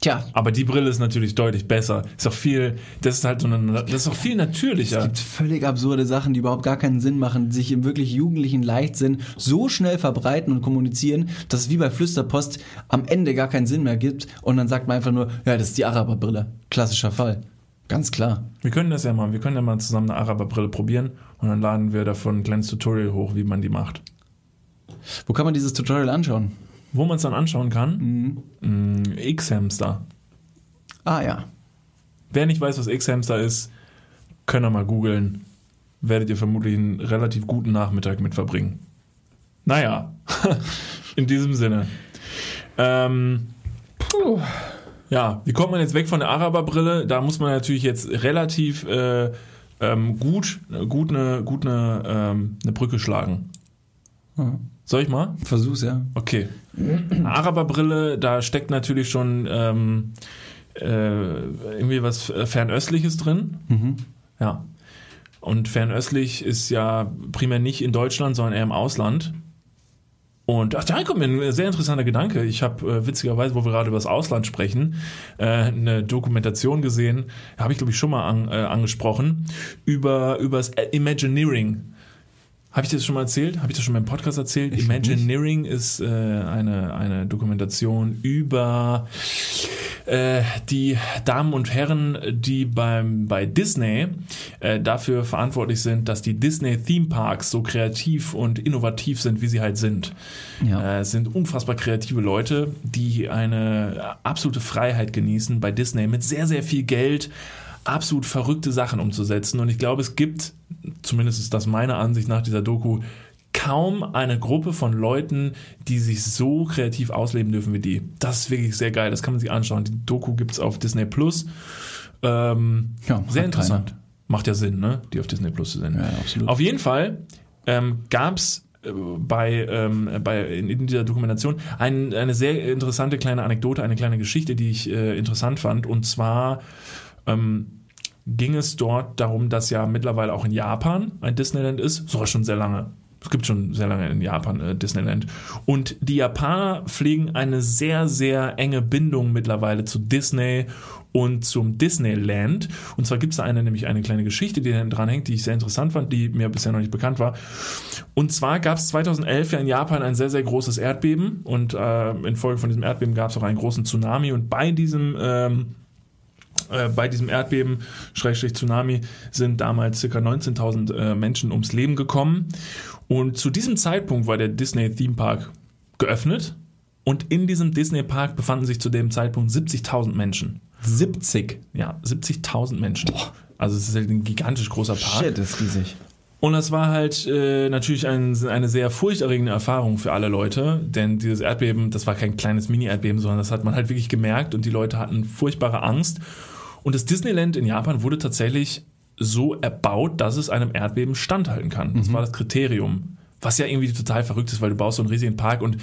Tja, Aber die Brille ist natürlich deutlich besser. Ist auch viel, das ist halt so eine, das ist auch viel es natürlicher. gibt völlig absurde Sachen, die überhaupt gar keinen Sinn machen, die sich im wirklich jugendlichen Leichtsinn so schnell verbreiten und kommunizieren, dass es wie bei Flüsterpost am Ende gar keinen Sinn mehr gibt und dann sagt man einfach nur, ja, das ist die Araberbrille. Klassischer Fall. Ganz klar. Wir können das ja mal, wir können ja mal zusammen eine Araberbrille probieren und dann laden wir davon ein kleines Tutorial hoch, wie man die macht. Wo kann man dieses Tutorial anschauen? Wo man es dann anschauen kann? Mm, X-Hamster. Ah ja. Wer nicht weiß, was X-Hamster ist, könnt ihr mal googeln. Werdet ihr vermutlich einen relativ guten Nachmittag mit verbringen. Naja, in diesem Sinne. Ähm, puh. ja, wie kommt man jetzt weg von der Araberbrille? Da muss man natürlich jetzt relativ äh, ähm, gut, gut eine, gut eine, ähm, eine Brücke schlagen. Ja. Soll ich mal? Versuch's, ja. Okay. Araberbrille, da steckt natürlich schon ähm, äh, irgendwie was Fernöstliches drin. Mhm. Ja. Und fernöstlich ist ja primär nicht in Deutschland, sondern eher im Ausland. Und ach, da kommt mir ein sehr interessanter Gedanke. Ich habe äh, witzigerweise, wo wir gerade über das Ausland sprechen, äh, eine Dokumentation gesehen, habe ich glaube ich schon mal an, äh, angesprochen, über übers Imagineering. Habe ich das schon mal erzählt? Habe ich das schon mal im Podcast erzählt? Ich Imagineering ist äh, eine, eine Dokumentation über äh, die Damen und Herren, die beim, bei Disney äh, dafür verantwortlich sind, dass die Disney Theme Parks so kreativ und innovativ sind, wie sie halt sind. Ja. Äh, es sind unfassbar kreative Leute, die eine absolute Freiheit genießen, bei Disney mit sehr, sehr viel Geld absolut verrückte Sachen umzusetzen. Und ich glaube, es gibt, zumindest ist das meine Ansicht nach dieser Doku, kaum eine Gruppe von Leuten, die sich so kreativ ausleben dürfen wie die. Das ist wirklich sehr geil. Das kann man sich anschauen. Die Doku gibt es auf Disney Plus. Ähm, Ja, sehr interessant. Macht ja Sinn, ne? Die auf Disney Plus zu senden. Ja, absolut. Auf jeden Fall ähm, gab es bei, ähm, bei in, in dieser Dokumentation ein, eine sehr interessante kleine Anekdote, eine kleine Geschichte, die ich äh, interessant fand. Und zwar ähm, ging es dort darum, dass ja mittlerweile auch in Japan ein Disneyland ist, sogar schon sehr lange. Es gibt schon sehr lange in Japan äh, Disneyland. Und die Japaner pflegen eine sehr, sehr enge Bindung mittlerweile zu Disney und zum Disneyland. Und zwar gibt es da eine, nämlich eine kleine Geschichte, die da dran hängt, die ich sehr interessant fand, die mir bisher noch nicht bekannt war. Und zwar gab es 2011 ja in Japan ein sehr, sehr großes Erdbeben und äh, infolge von diesem Erdbeben gab es auch einen großen Tsunami und bei diesem ähm, äh, bei diesem Erdbeben, Schrägstrich Tsunami, sind damals ca. 19.000 äh, Menschen ums Leben gekommen. Und zu diesem Zeitpunkt war der Disney Theme Park geöffnet. Und in diesem Disney Park befanden sich zu dem Zeitpunkt 70.000 Menschen. 70. Ja, 70.000 Menschen. Also es ist halt ein gigantisch großer Park. Shit, das ist riesig. Und das war halt äh, natürlich ein, eine sehr furchterregende Erfahrung für alle Leute, denn dieses Erdbeben, das war kein kleines Mini-Erdbeben, sondern das hat man halt wirklich gemerkt und die Leute hatten furchtbare Angst. Und das Disneyland in Japan wurde tatsächlich so erbaut, dass es einem Erdbeben standhalten kann. Das war das Kriterium. Was ja irgendwie total verrückt ist, weil du baust so einen riesigen Park und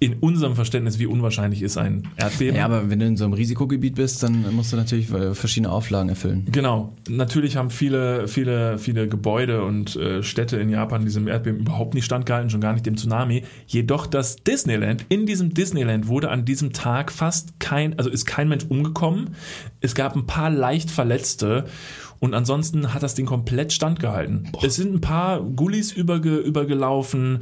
in unserem Verständnis, wie unwahrscheinlich ist ein Erdbeben. Ja, aber wenn du in so einem Risikogebiet bist, dann musst du natürlich äh, verschiedene Auflagen erfüllen. Genau. Natürlich haben viele, viele, viele Gebäude und äh, Städte in Japan diesem Erdbeben überhaupt nicht standgehalten, schon gar nicht dem Tsunami. Jedoch das Disneyland, in diesem Disneyland wurde an diesem Tag fast kein, also ist kein Mensch umgekommen. Es gab ein paar leicht Verletzte. Und ansonsten hat das Ding komplett standgehalten. Es sind ein paar Gullis überge, übergelaufen,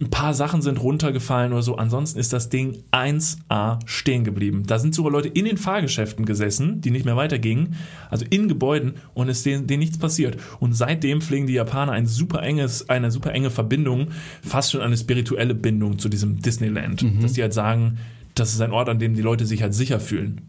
ein paar Sachen sind runtergefallen oder so. Ansonsten ist das Ding 1A stehen geblieben. Da sind sogar Leute in den Fahrgeschäften gesessen, die nicht mehr weitergingen, also in Gebäuden und es ist denen, denen nichts passiert. Und seitdem pflegen die Japaner ein super enges, eine super enge Verbindung, fast schon eine spirituelle Bindung zu diesem Disneyland. Dass die halt sagen, das ist ein Ort, an dem die Leute sich halt sicher fühlen.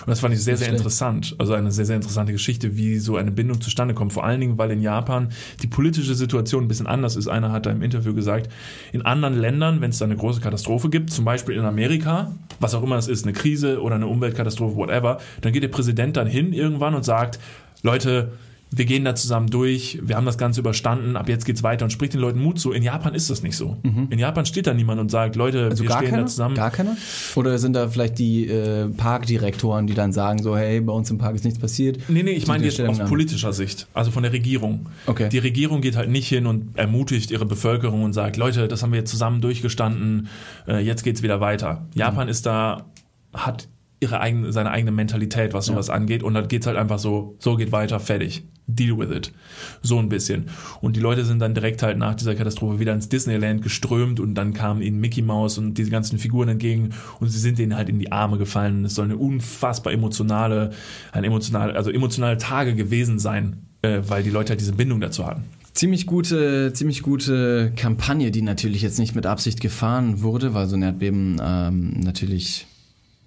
Und das fand ich sehr, sehr schlecht. interessant. Also eine sehr, sehr interessante Geschichte, wie so eine Bindung zustande kommt. Vor allen Dingen, weil in Japan die politische Situation ein bisschen anders ist. Einer hat da im Interview gesagt, in anderen Ländern, wenn es da eine große Katastrophe gibt, zum Beispiel in Amerika, was auch immer es ist, eine Krise oder eine Umweltkatastrophe, whatever, dann geht der Präsident dann hin irgendwann und sagt, Leute, wir gehen da zusammen durch, wir haben das Ganze überstanden, ab jetzt geht's weiter und spricht den Leuten Mut zu. In Japan ist das nicht so. In Japan steht da niemand und sagt, Leute, Also wir gar stehen keiner? da zusammen. Gar keiner? Oder sind da vielleicht die äh, Parkdirektoren, die dann sagen so, hey, bei uns im Park ist nichts passiert? Nee, nee, ich meine jetzt aus politischer Sicht, also von der Regierung. Okay. Die Regierung geht halt nicht hin und ermutigt ihre Bevölkerung und sagt, Leute, das haben wir jetzt zusammen durchgestanden, äh, jetzt geht's wieder weiter. Japan Mhm. ist da, hat ihre eigene, seine eigene Mentalität, was sowas angeht und dann geht's halt einfach so, so geht weiter, fertig. Deal with it. So ein bisschen. Und die Leute sind dann direkt halt nach dieser Katastrophe wieder ins Disneyland geströmt und dann kamen ihnen Mickey Mouse und diese ganzen Figuren entgegen und sie sind denen halt in die Arme gefallen. Es soll eine unfassbar emotionale, ein emotional, also emotionale Tage gewesen sein, äh, weil die Leute halt diese Bindung dazu hatten. Ziemlich gute, ziemlich gute Kampagne, die natürlich jetzt nicht mit Absicht gefahren wurde, weil so ein Erdbeben ähm, natürlich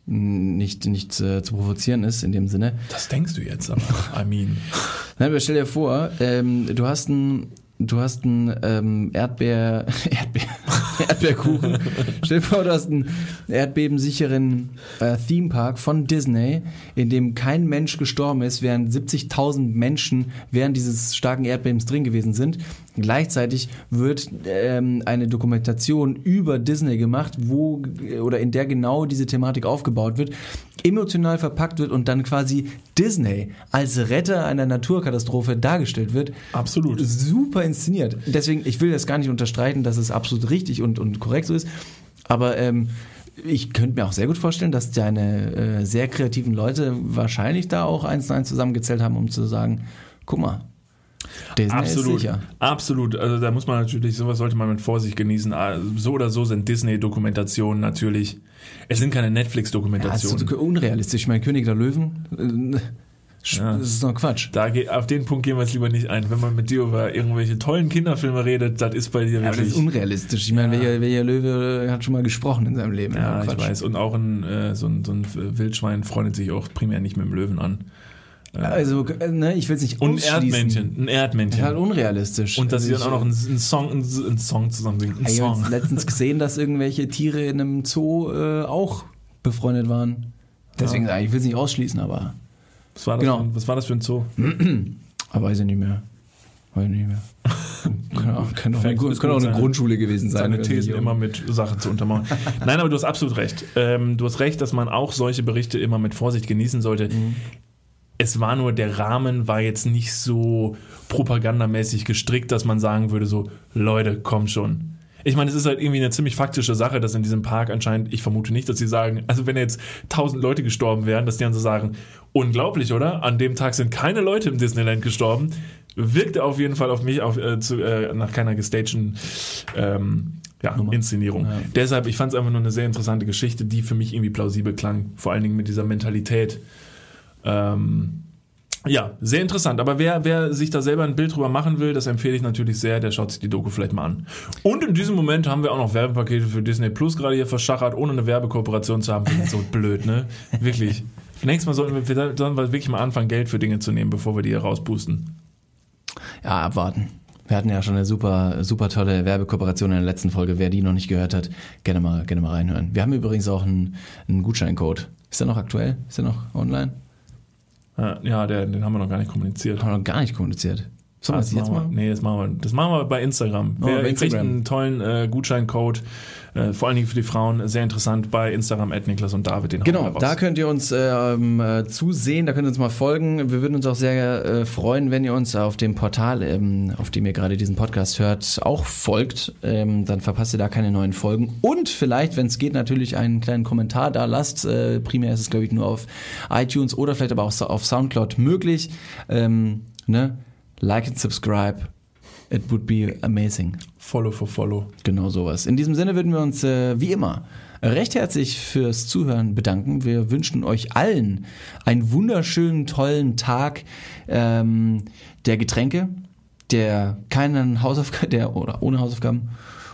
nicht, nicht äh, zu provozieren ist in dem Sinne. Das denkst du jetzt aber, I mean. Nein, aber stell dir vor, ähm, du hast ein Du hast einen ähm, Erdbeer, Erdbeer, Erdbeerkuchen. Stell dir vor, du hast einen erdbebensicheren äh, Themepark von Disney, in dem kein Mensch gestorben ist, während 70.000 Menschen während dieses starken Erdbebens drin gewesen sind. Gleichzeitig wird ähm, eine Dokumentation über Disney gemacht, wo oder in der genau diese Thematik aufgebaut wird, emotional verpackt wird und dann quasi Disney als Retter einer Naturkatastrophe dargestellt wird. Absolut. Super inszeniert. Deswegen, ich will das gar nicht unterstreiten, dass es absolut richtig und, und korrekt so ist. Aber ähm, ich könnte mir auch sehr gut vorstellen, dass deine äh, sehr kreativen Leute wahrscheinlich da auch eins zu eins zusammengezählt haben, um zu sagen, guck mal, Disney Absolut, ist sicher. absolut. Also da muss man natürlich, sowas sollte man mit Vorsicht genießen. Ah, So oder so sind Disney-Dokumentationen natürlich. Es sind keine Ja, das Netflix-Dokumentationen. ist so unrealistisch. Ich meine, König der Löwen, äh, Ja. das ist doch Quatsch. da geht, auf den Punkt gehen wir jetzt lieber nicht ein. Wenn man mit dir über irgendwelche tollen Kinderfilme redet, das ist bei dir Ja, aber das wirklich. ist unrealistisch. Ich meine, welcher, welcher Löwe hat schon mal gesprochen in seinem Leben? ja, ich weiß. Und auch ein, äh, so, ein, so ein Wildschwein freundet sich auch primär nicht mit dem Löwen an. Also, äh, ne, ich will es nicht Und ein. Erdmännchen. Ein Das ist Erdmännchen. halt unrealistisch. Und dass Also sie dann auch noch einen, einen Song, einen, einen Song zusammen singen. Einen Ich habe Song. letztens gesehen, dass irgendwelche Tiere in einem Zoo äh, auch befreundet waren. Deswegen, ich will es nicht ausschließen, aber, Was war, das Genau. für, ein- was war das für ein Zoo? aber weiß ich nicht mehr. Weiß ich nicht mehr. Kann auch, kann auch, eine, kann auch eine seine- Grundschule gewesen sein. seine. Thesen immer mit Sachen zu untermauern. Nein, aber du hast absolut recht. Ähm, du hast recht, dass man auch solche Berichte immer mit Vorsicht genießen sollte. Es war nur, der Rahmen war jetzt nicht so propagandamäßig gestrickt, dass man sagen würde, so, Leute, komm schon. Ich meine, es ist halt irgendwie eine ziemlich faktische Sache, dass in diesem Park anscheinend, ich vermute nicht, dass sie sagen, also wenn jetzt tausend Leute gestorben wären, dass die dann so sagen, unglaublich, oder? An dem Tag sind keine Leute im Disneyland gestorben. Wirkte auf jeden Fall auf mich auf, äh, zu, äh, nach keiner gestagten ähm, ja. Inszenierung. Ja. Deshalb, ich fand es einfach nur eine sehr interessante Geschichte, die für mich irgendwie plausibel klang. Vor allen Dingen mit dieser Mentalität. Ähm, ja, sehr interessant. Aber wer, wer sich da selber ein Bild drüber machen will, das empfehle ich natürlich sehr, der schaut sich die Doku vielleicht mal an. Und in diesem Moment haben wir auch noch Werbepakete für Disney Plus gerade hier verschachert, ohne eine Werbekooperation zu haben. Das ist so blöd, ne? Wirklich. Nächstes Mal sollten wir, wir wirklich mal anfangen, Geld für Dinge zu nehmen, bevor wir die hier rausboosten. Ja, abwarten. Wir hatten ja schon eine super, super tolle Werbekooperation in der letzten Folge. Wer die noch nicht gehört hat, gerne mal, gerne mal reinhören. Wir haben übrigens auch einen, einen Gutscheincode. Ist der noch aktuell? Ist der noch online? Ja, der, den haben wir noch gar nicht kommuniziert. Haben wir noch gar nicht kommuniziert. Sollen wir das jetzt machen? Nee, das machen wir, das machen wir bei Instagram. Oh, Wer bei kriegt Instagram. einen tollen äh, Gutscheincode, äh, vor allen Dingen für die Frauen, sehr interessant bei Instagram, at Niklas und David. Den Genau, da könnt ihr uns ähm, äh, zusehen, da könnt ihr uns mal folgen. Wir würden uns auch sehr äh, freuen, wenn ihr uns auf dem Portal, ähm, auf dem ihr gerade diesen Podcast hört, auch folgt. Ähm, dann verpasst ihr da keine neuen Folgen. Und vielleicht, wenn es geht, natürlich einen kleinen Kommentar da lasst. Äh, primär ist es, glaube ich, nur auf iTunes oder vielleicht aber auch auf Soundcloud möglich. Ähm, ne? Like and subscribe. It would be amazing. Follow for Follow. Genau sowas. In diesem Sinne würden wir uns äh, wie immer recht herzlich fürs Zuhören bedanken. Wir wünschen euch allen einen wunderschönen, tollen Tag ähm, der Getränke, der keinen Hausaufgaben, der oder ohne Hausaufgaben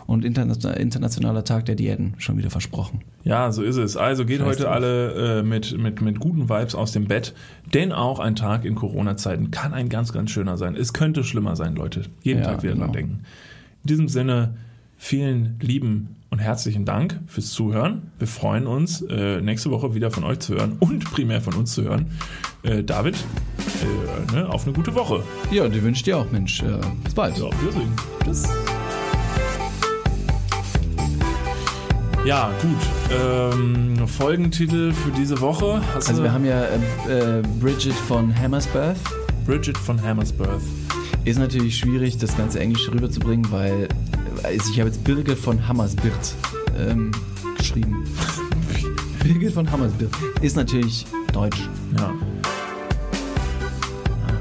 und interna- internationaler Tag der Diäten schon wieder versprochen. Ja, so ist es. Also geht Scheiß heute drauf. alle äh, mit, mit, mit guten Vibes aus dem Bett, denn auch ein Tag in Corona-Zeiten kann ein ganz, ganz schöner sein. Es könnte schlimmer sein, Leute. Jeden Ja, Tag wieder genau. dran denken. In diesem Sinne, vielen lieben und herzlichen Dank fürs Zuhören. Wir freuen uns, äh, nächste Woche wieder von euch zu hören und primär von uns zu hören. Äh, David, äh, ne, auf eine gute Woche. Ja, die wünsche ich dir auch, Mensch. Äh, bis bald. Ja, auf Wiedersehen. Tschüss. Ja, gut. Ähm, Folgentitel für diese Woche. Hast Also wir haben ja äh, äh, Bridget von Hammersbirth. Bridget von Hammersbirth. Ist natürlich schwierig, das ganze Englisch rüberzubringen, weil also ich habe jetzt Birgit von Hammersbirth ähm, geschrieben. Birgit von Hammersbirth ist natürlich Deutsch. Ja. Ah,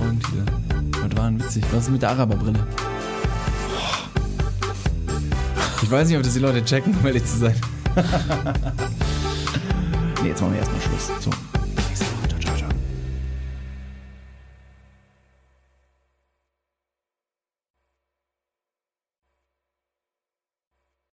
was? Was war denn witzig? Was ist mit der Araberbrille? Ich weiß nicht, ob das die Leute checken, um ehrlich zu sein. nee, jetzt machen wir erstmal Schluss. So.